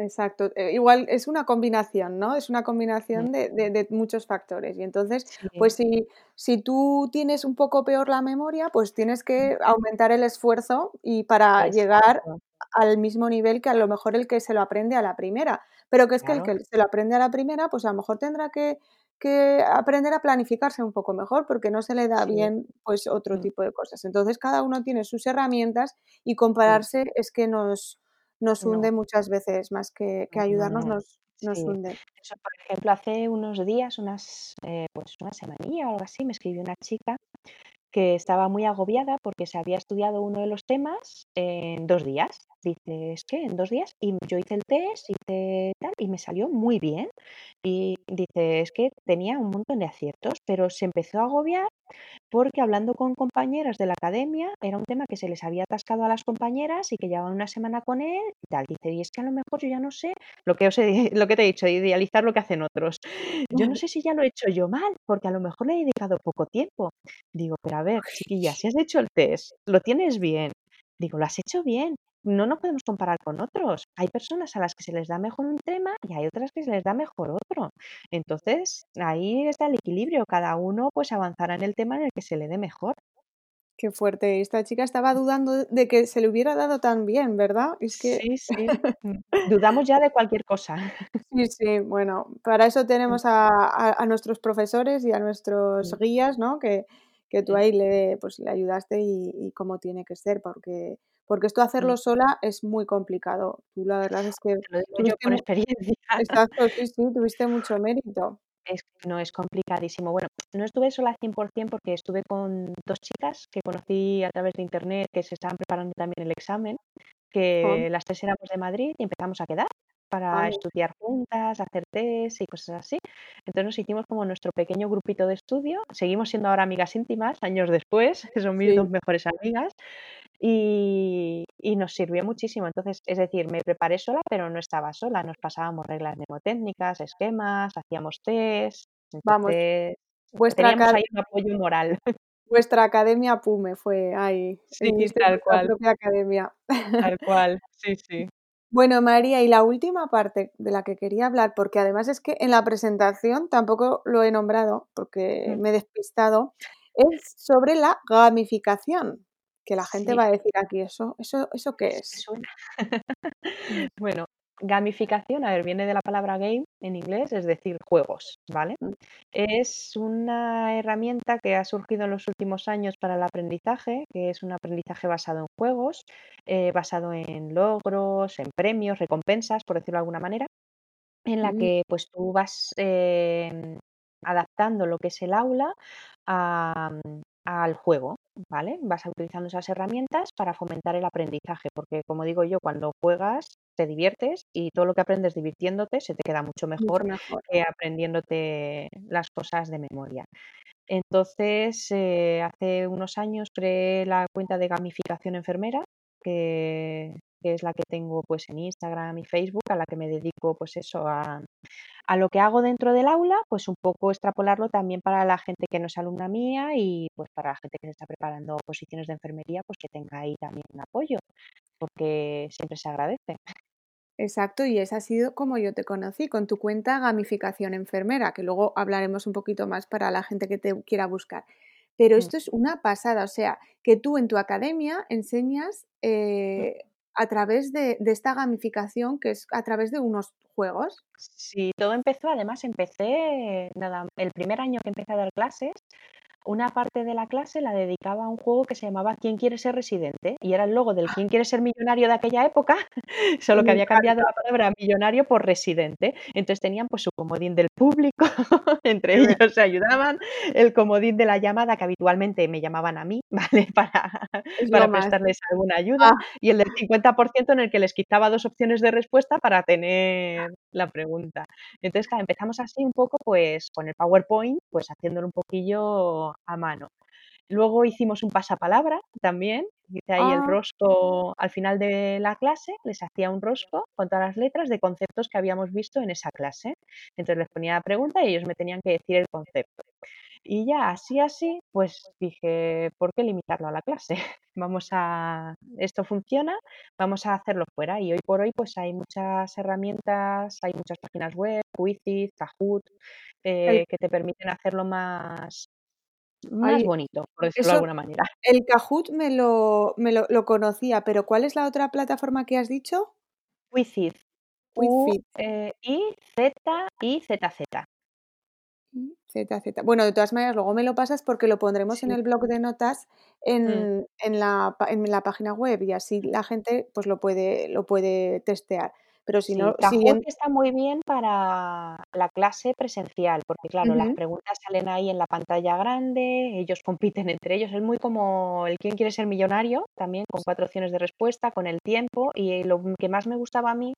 Exacto, eh, igual es una combinación, ¿no? Es una Mm, combinación de de de muchos factores. Y entonces, pues si si tú tienes un poco peor la memoria, pues tienes mm, que aumentar el esfuerzo y para llegar al mismo nivel que a lo mejor el que se lo aprende a la primera. Pero que es que el que se lo aprende a la primera, pues a lo mejor tendrá que que aprender a planificarse un poco mejor, porque no se le da sí, bien, pues otro mm, tipo de cosas. Entonces, cada uno tiene sus herramientas y sí, compararse es que nos nos no, hunde muchas veces, más que que no, no, ayudarnos no, nos nos hunde. Eso, por ejemplo, hace unos días, unas, eh, pues una semanilla o algo así, me escribió una chica que estaba muy agobiada porque se había estudiado uno de los temas en 2 días. Dice: "Es que en 2 días", y yo hice el test, hice tal, y me salió muy bien. Y dice: "Es que tenía un montón de aciertos", pero se empezó a agobiar porque hablando con compañeras de la academia, era un tema que se les había atascado a las compañeras y que llevaban una semana con él y tal. Dice: "Y es que a lo mejor yo ya no sé", lo que os he lo que te he dicho, idealizar lo que hacen otros. "Yo no sé si ya lo he hecho yo mal, porque a lo mejor le he dedicado poco tiempo". Digo: "Pero a ver, chiquilla, si has hecho el test, lo tienes bien". Digo: "Lo has hecho bien". No nos podemos comparar con otros. Hay personas a las que se les da mejor un tema y hay otras que se les da mejor otro. Entonces, ahí está el equilibrio, cada uno pues avanzará en el tema en el que se le dé mejor. Qué fuerte. Esta chica estaba dudando de que se le hubiera dado tan bien, ¿verdad? Es que Sí, sí, mm, dudamos ya de cualquier cosa. Sí, sí, bueno, para eso Mm. tenemos a a a nuestros profesores y a nuestros guías, ¿no? Que que tú ahí le pues, le ayudaste y y como tiene que ser, porque porque esto Mm. hacerlo sola es muy complicado. Tú la verdad es que Te lo digo yo por experiencia. exacto, sí, sí, tuviste mucho mérito. Es que no, es complicadísimo. Bueno, no estuve sola al 100% porque estuve con 2 chicas que conocí a través de Internet, que se estaban preparando también el examen, Ah. que las 3 éramos de Madrid y empezamos a quedar para Anda. estudiar juntas, hacer test y cosas así. Entonces, nos hicimos como nuestro pequeño grupito de estudio. Seguimos siendo ahora amigas íntimas, años después, son mis 2 Sí. mejores amigas, y y nos sirvió muchísimo. Entonces, es decir, me preparé sola, pero no estaba sola. Nos pasábamos reglas mnemotécnicas, esquemas, hacíamos test, Vamos, vuestra teníamos ahí un apoyo moral. vuestra academia PUME fue ahí, Sí, tal cual. propia academia. Tal cual, sí, sí. Bueno, María, y la última parte de la que quería hablar, porque además es que en la presentación tampoco lo he nombrado, porque Mm. me he despistado, es sobre la gamificación, que la gente Sí. va a decir aquí: "¿Eso eso eso qué ¿Eso qué es?". Mm. Bueno, gamificación, a ver, viene de la palabra game en inglés, es decir, juegos, ¿vale? Mm. Es una herramienta que ha surgido en los últimos años para el aprendizaje, que es un aprendizaje basado en juegos, eh, basado en logros, en premios, recompensas, por decirlo de alguna manera, en la Mm. que, pues, tú vas, em, adaptando lo que es el aula a al juego, ¿vale? Vas utilizando esas herramientas para fomentar el aprendizaje, porque, como digo yo, cuando juegas te diviertes y todo lo que aprendes divirtiéndote se te queda mucho mejor. que aprendiéndote las cosas de memoria. Entonces, eh, hace unos años creé la cuenta de gamificación enfermera, que que es la que tengo, pues, en Instagram y Facebook, a la que me dedico, pues eso, a a lo que hago dentro del aula, pues un poco extrapolarlo también para la gente que no es alumna mía y, pues, para la gente que se está preparando oposiciones de enfermería, pues que tenga ahí también un apoyo, porque siempre se agradece. Exacto, y esa ha sido como yo te conocí, con tu cuenta Gamificación Enfermera, que luego hablaremos un poquito más para la gente que te quiera buscar. Pero Mm. esto es una pasada, o sea, que tú en tu academia enseñas, Mm. eh, a través de de esta gamificación, que es a través de unos juegos. Sí, todo empezó, además empecé, nada, el primer año que empecé a dar clases, una parte de la clase la dedicaba a un juego que se llamaba ¿Quién quiere ser residente? Y era el logo del ¿Quién quiere ser millonario? de aquella época, solo que había cambiado la palabra millonario por residente. Entonces tenían, pues, su comodín del público, entre ellos se ayudaban, el comodín de la llamada, que habitualmente me llamaban a mí, ¿vale? Para para prestarles alguna Ah. ayuda, y el del 50% en el que les quitaba 2 opciones de respuesta para tener la pregunta. Entonces, claro, empezamos así un poco, pues, con el PowerPoint, pues, haciéndolo un poquillo a mano. Luego hicimos un pasapalabra también, hice ahí el Ah. rosco al final de la clase, les hacía un rosco con todas las letras de conceptos que habíamos visto en esa clase. Entonces, les ponía la pregunta y ellos me tenían que decir el concepto. Y ya así, así, pues dije: "¿Por qué limitarlo a la clase? Vamos a esto funciona, vamos a hacerlo fuera". Y hoy por hoy, pues, hay muchas herramientas, hay muchas páginas web, Quizizz, Kahoot, eh, que te permiten hacerlo más más Ay, bonito, por decirlo de alguna manera. el Kahoot me lo me lo lo conocía, pero, ¿cuál es la otra plataforma que has dicho? Quizizz, Quizizz. Q-E-I-Z-I-Z-Z. Q-I-Z-Z. Bueno, de todas maneras, luego me lo pasas porque lo pondremos en el bloc de notas Mm. en en la en la página web y así la gente, pues, lo puede lo puede testear. Pero si Sí, no, Kahoot está muy bien para la clase presencial, porque, claro, las preguntas salen ahí en la pantalla grande, ellos compiten entre ellos, es muy como el ¿Quién quiere ser millonario? También con 4 opciones de respuesta, con el tiempo, y lo que más me gustaba a mí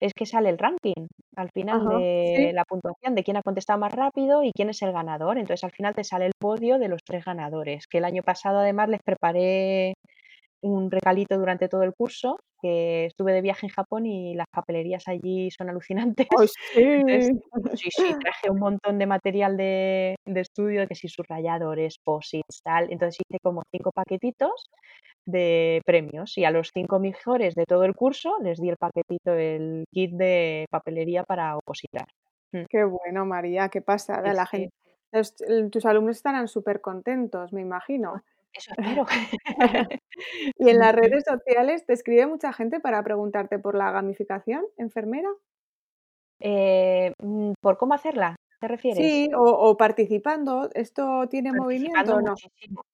es que sale el ranking al final Ajá, de sí. la puntuación de quién ha contestado más rápido y quién es el ganador. Entonces, al final te sale el podio de los 3 ganadores, que el año pasado además les preparé un recalito durante todo el curso, que estuve de viaje en Japón y las papelerías allí son alucinantes. ¡Ay, sí! sí, sí, traje un montón de material de, de estudio, que si subrayadores, posits, tal. Entonces hice como cinco paquetitos de premios y a los cinco mejores de todo el curso les di el paquetito, el kit de papelería para opositar. Mm. Qué bueno, María, qué pasada. La gente, tus alumnos estarán súper contentos, me imagino. Eso espero. ¿Y en las redes sociales te escribe mucha gente para preguntarte por la gamificación enfermera? Eh, mm, ¿Por cómo hacerla? ¿Te refieres? Sí, o, participando. ¿Esto tiene movimiento o no?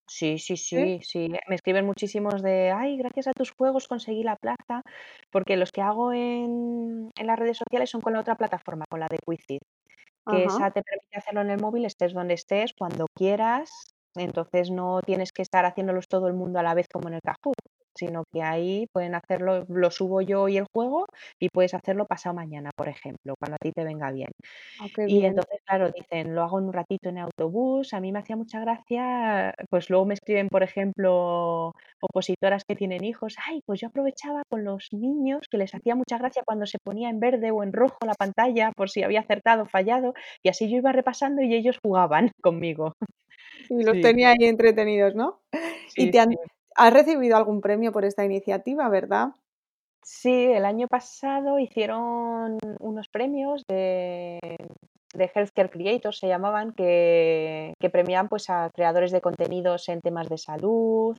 Sí, sí, sí, sí, Me escriben muchísimos de, ay, gracias a tus juegos conseguí la plaza, porque los que hago en, en las redes sociales son con la otra plataforma, con la de Quizid, que esa te permite hacerlo en el móvil, estés donde estés, cuando quieras, entonces no tienes que estar haciéndolos todo el mundo a la vez como en el Kahoot, sino que ahí pueden hacerlo, lo subo yo y el juego y puedes hacerlo pasado mañana, por ejemplo, cuando a ti te venga bien. Ah, y entonces, claro, dicen, lo hago en un ratito en autobús, a mí me hacía mucha gracia, pues luego me escriben, por ejemplo, opositoras que tienen hijos, ay, pues yo aprovechaba con los niños que les hacía mucha gracia cuando se ponía en verde o en rojo la pantalla por si había acertado o fallado, y así yo iba repasando y ellos jugaban conmigo. Y los tenía ahí entretenidos, ¿no? y te han, has recibido algún premio por esta iniciativa, ¿verdad? Sí, el año pasado hicieron unos premios de, de Healthcare Creators, se llamaban, que, que premiaban pues, a creadores de contenidos en temas de salud,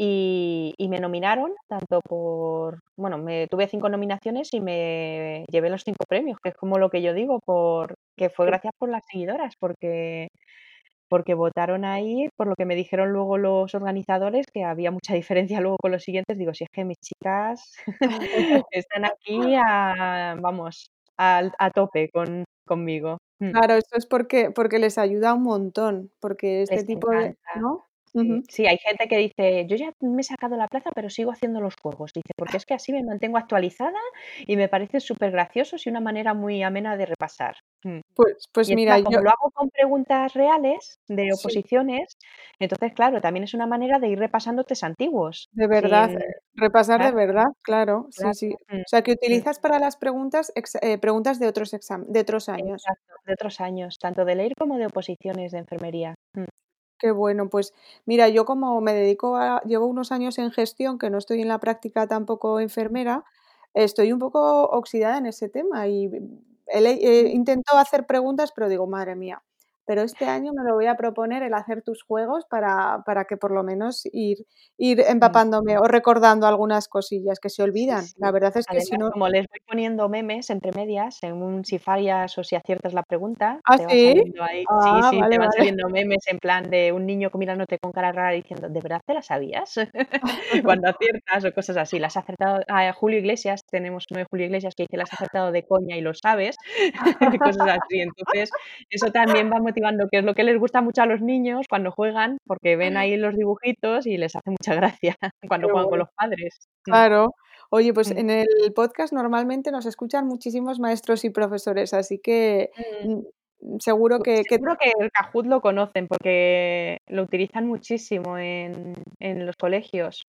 y, y, me nominaron tanto por, bueno, me tuve cinco nominaciones y me llevé los cinco premios, que es como lo que yo digo, por, que fue gracias por las seguidoras, porque porque votaron ahí, por lo que me dijeron luego los organizadores, que había mucha diferencia luego con los siguientes. Digo, si es que mis chicas están aquí a, vamos, a, a tope con, conmigo. Mm. Claro, esto es porque, porque les ayuda un montón, porque este tipo de... ¿no? Sí, hay gente que dice, yo ya me he sacado la plaza, pero sigo haciendo los juegos. Dice, porque es que así me mantengo actualizada y me parece súper graciosos y una manera muy amena de repasar. Mm. Pues, pues mira, como lo hago con preguntas reales de oposiciones, entonces, claro, también es una manera de ir repasando test antiguos. De verdad, repasar de verdad, claro, sí, sí. Mm, o sea, que mm. utilizas para las preguntas eh, preguntas de otros de otros años. Exacto, de otros años, tanto de leer como de oposiciones de enfermería. Qué bueno, pues mira, yo como me dedico a, llevo unos años en gestión, que no estoy en la práctica tampoco enfermera, estoy un poco oxidada en ese tema y he, intento hacer preguntas, pero digo, madre mía, pero este año me lo voy a proponer el hacer tus juegos para, para que por lo menos ir, ir empapándome o recordando algunas cosillas que se olvidan. La verdad es que si no... Como les voy poniendo memes entre medias, según si fallas o si aciertas la pregunta, ¿Ah, te sí? ahí, ah, sí, sí, te van saliendo memes en plan de un niño mirándote con cara rara diciendo, ¿de verdad te la sabías? Cuando aciertas o cosas así. Las has acertado a Julio Iglesias, tenemos uno de Julio Iglesias que dice, las has acertado de coña y lo sabes, cosas así. Entonces, eso también va a que es lo que les gusta mucho a los niños cuando juegan, porque ven ahí los dibujitos y les hace mucha gracia cuando juegan con los padres. Mm. Claro. Oye, pues mm. en el podcast normalmente nos escuchan muchísimos maestros y profesores, así que mm, seguro que... Seguro que el Kahoot lo conocen porque lo utilizan muchísimo en, en los colegios.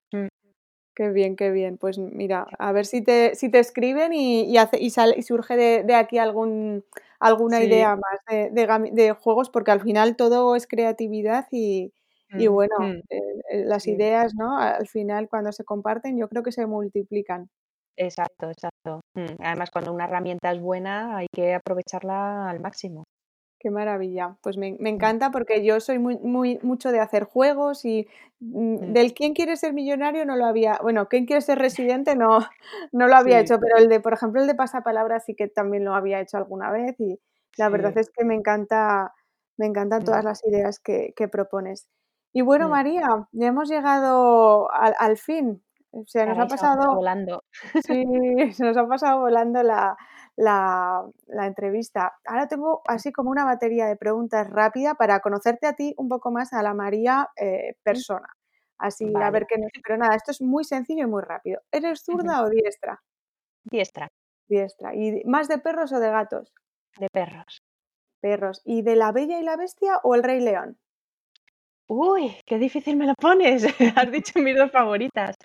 Qué bien, qué bien. Pues mira, a ver si te, si te escriben y, y, hace, y, sale, y surge de, de, aquí algún, alguna idea más de, de, de, juegos, porque al final todo es creatividad y, y mm, bueno, mm. Eh, eh, las ideas, ¿no? Al final cuando se comparten yo creo que se multiplican. Exacto, exacto. Mm, además, cuando una herramienta es buena hay que aprovecharla al máximo. Qué maravilla. Pues me, me, encanta porque yo soy muy, muy, mucho de hacer juegos y mm, del quién quiere ser millonario no lo había, bueno, quién quiere ser residente no, no lo había hecho, pero el de, por ejemplo, el de pasapalabra sí que también lo había hecho alguna vez y la verdad es que me encanta, me encantan todas las ideas que, que propones. Y bueno, María, ya hemos llegado al, al fin. O sea, nos ha pasado volando. Sí, se nos ha pasado volando la, la, entrevista. Ahora tengo así como una batería de preguntas rápida para conocerte a ti un poco más, a la María eh, persona. Así, a ver qué nos... Pero nada, esto es muy sencillo y muy rápido. ¿Eres zurda o diestra? Diestra. Diestra. ¿Y más de perros o de gatos? De perros. Perros. ¿Y de la Bella y la Bestia o el Rey León? Uy, qué difícil me lo pones. Has dicho mis dos favoritas.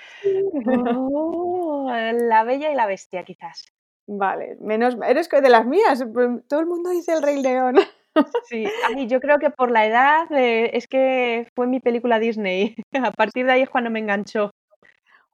Oh, la Bella y la Bestia, quizás. Vale, menos eres de las mías, todo el mundo dice El Rey León. Sí, ay, yo creo que por la edad, eh, es que fue mi película Disney. A partir de ahí es cuando me enganchó.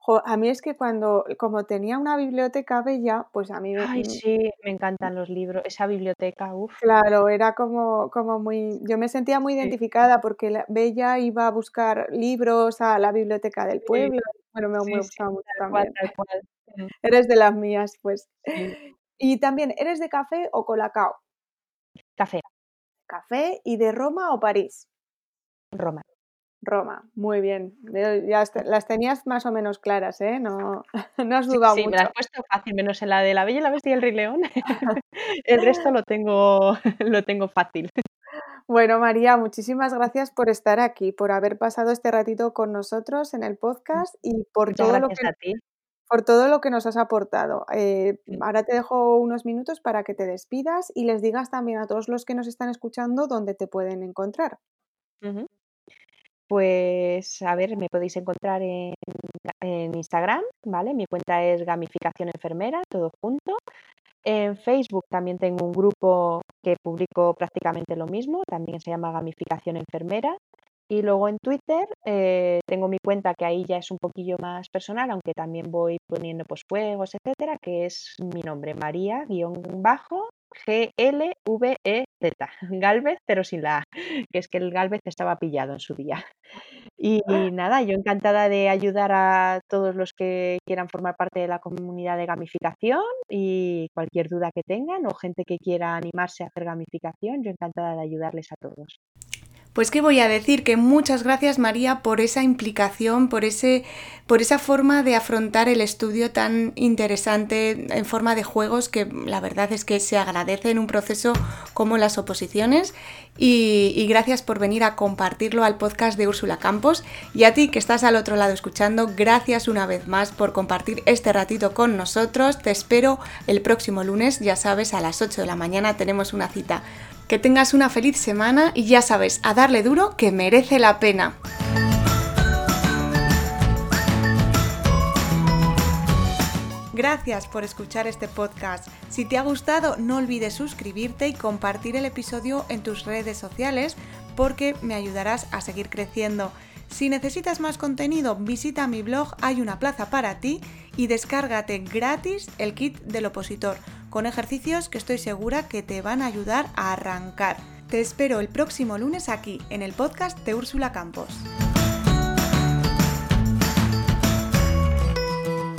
Jo, a mí es que cuando como tenía una biblioteca bella, pues a mí me Ay, mm sí, me encantan los libros, esa biblioteca, uf. Claro, era como como muy yo me sentía muy identificada porque la Bella iba a buscar libros a la biblioteca del Sí, pueblo, bueno, me sí, me sí, gustaba mucho cual, también. cual. Mm. Eres de las mías, pues. Y también, ¿eres de café o colacao? Café. Café, ¿y de Roma o París? Roma. Roma, muy bien. Ya las las tenías más o menos claras, ¿eh? No no has Sí, dudado sí, me la has mucho. puesto fácil, menos en la de La Bella y la Bestia y El Rey León. El resto lo tengo lo tengo fácil. Bueno, María, muchísimas gracias por estar aquí, por haber pasado este ratito con nosotros en el Mm. podcast y por Muchas todo lo que a ti. por todo lo que nos has aportado. Eh, Mm. ahora te dejo unos minutos para que te despidas y les digas también a todos los que nos están escuchando dónde te pueden encontrar. Ujú. Pues, a ver, me podéis encontrar en Instagram, ¿vale? Mi cuenta es Gamificación Enfermera, todo junto. En Facebook también tengo un grupo que publico prácticamente lo mismo, también se llama Gamificación Enfermera. Y luego en Twitter, eh, tengo mi cuenta que ahí ya es un poquillo más personal, aunque también voy poniendo, pues, juegos, etcétera, que es mi nombre, María guion bajo G-L-V-E-Z, Gálvez, pero sin la A, que es que el Gálvez estaba pillado en su día. Y nada, yo encantada de ayudar a todos los que quieran formar parte de la comunidad de gamificación y cualquier duda que tengan o gente que quiera animarse a hacer gamificación, yo encantada de ayudarles a todos. Pues, ¿qué voy a decir? Que muchas gracias, María, por esa implicación, por ese por esa forma de afrontar el estudio tan interesante en forma de juegos que la verdad es que se agradece en un proceso como las oposiciones. Y y gracias por venir a compartirlo al podcast de Úrsula Campos. Y a ti que estás al otro lado escuchando, gracias una vez más por compartir este ratito con nosotros. Te espero el próximo lunes, ya sabes, a las 8 de la mañana tenemos una cita. Que tengas una feliz semana y ya sabes, a darle duro que merece la pena. Gracias por escuchar este podcast. Si te ha gustado, no olvides suscribirte y compartir el episodio en tus redes sociales porque me ayudarás a seguir creciendo. Si necesitas más contenido, visita mi blog Hay una plaza para ti y descárgate gratis el kit del opositor con ejercicios que estoy segura que te van a ayudar a arrancar. Te espero el próximo lunes aquí en el podcast de Úrsula Campos.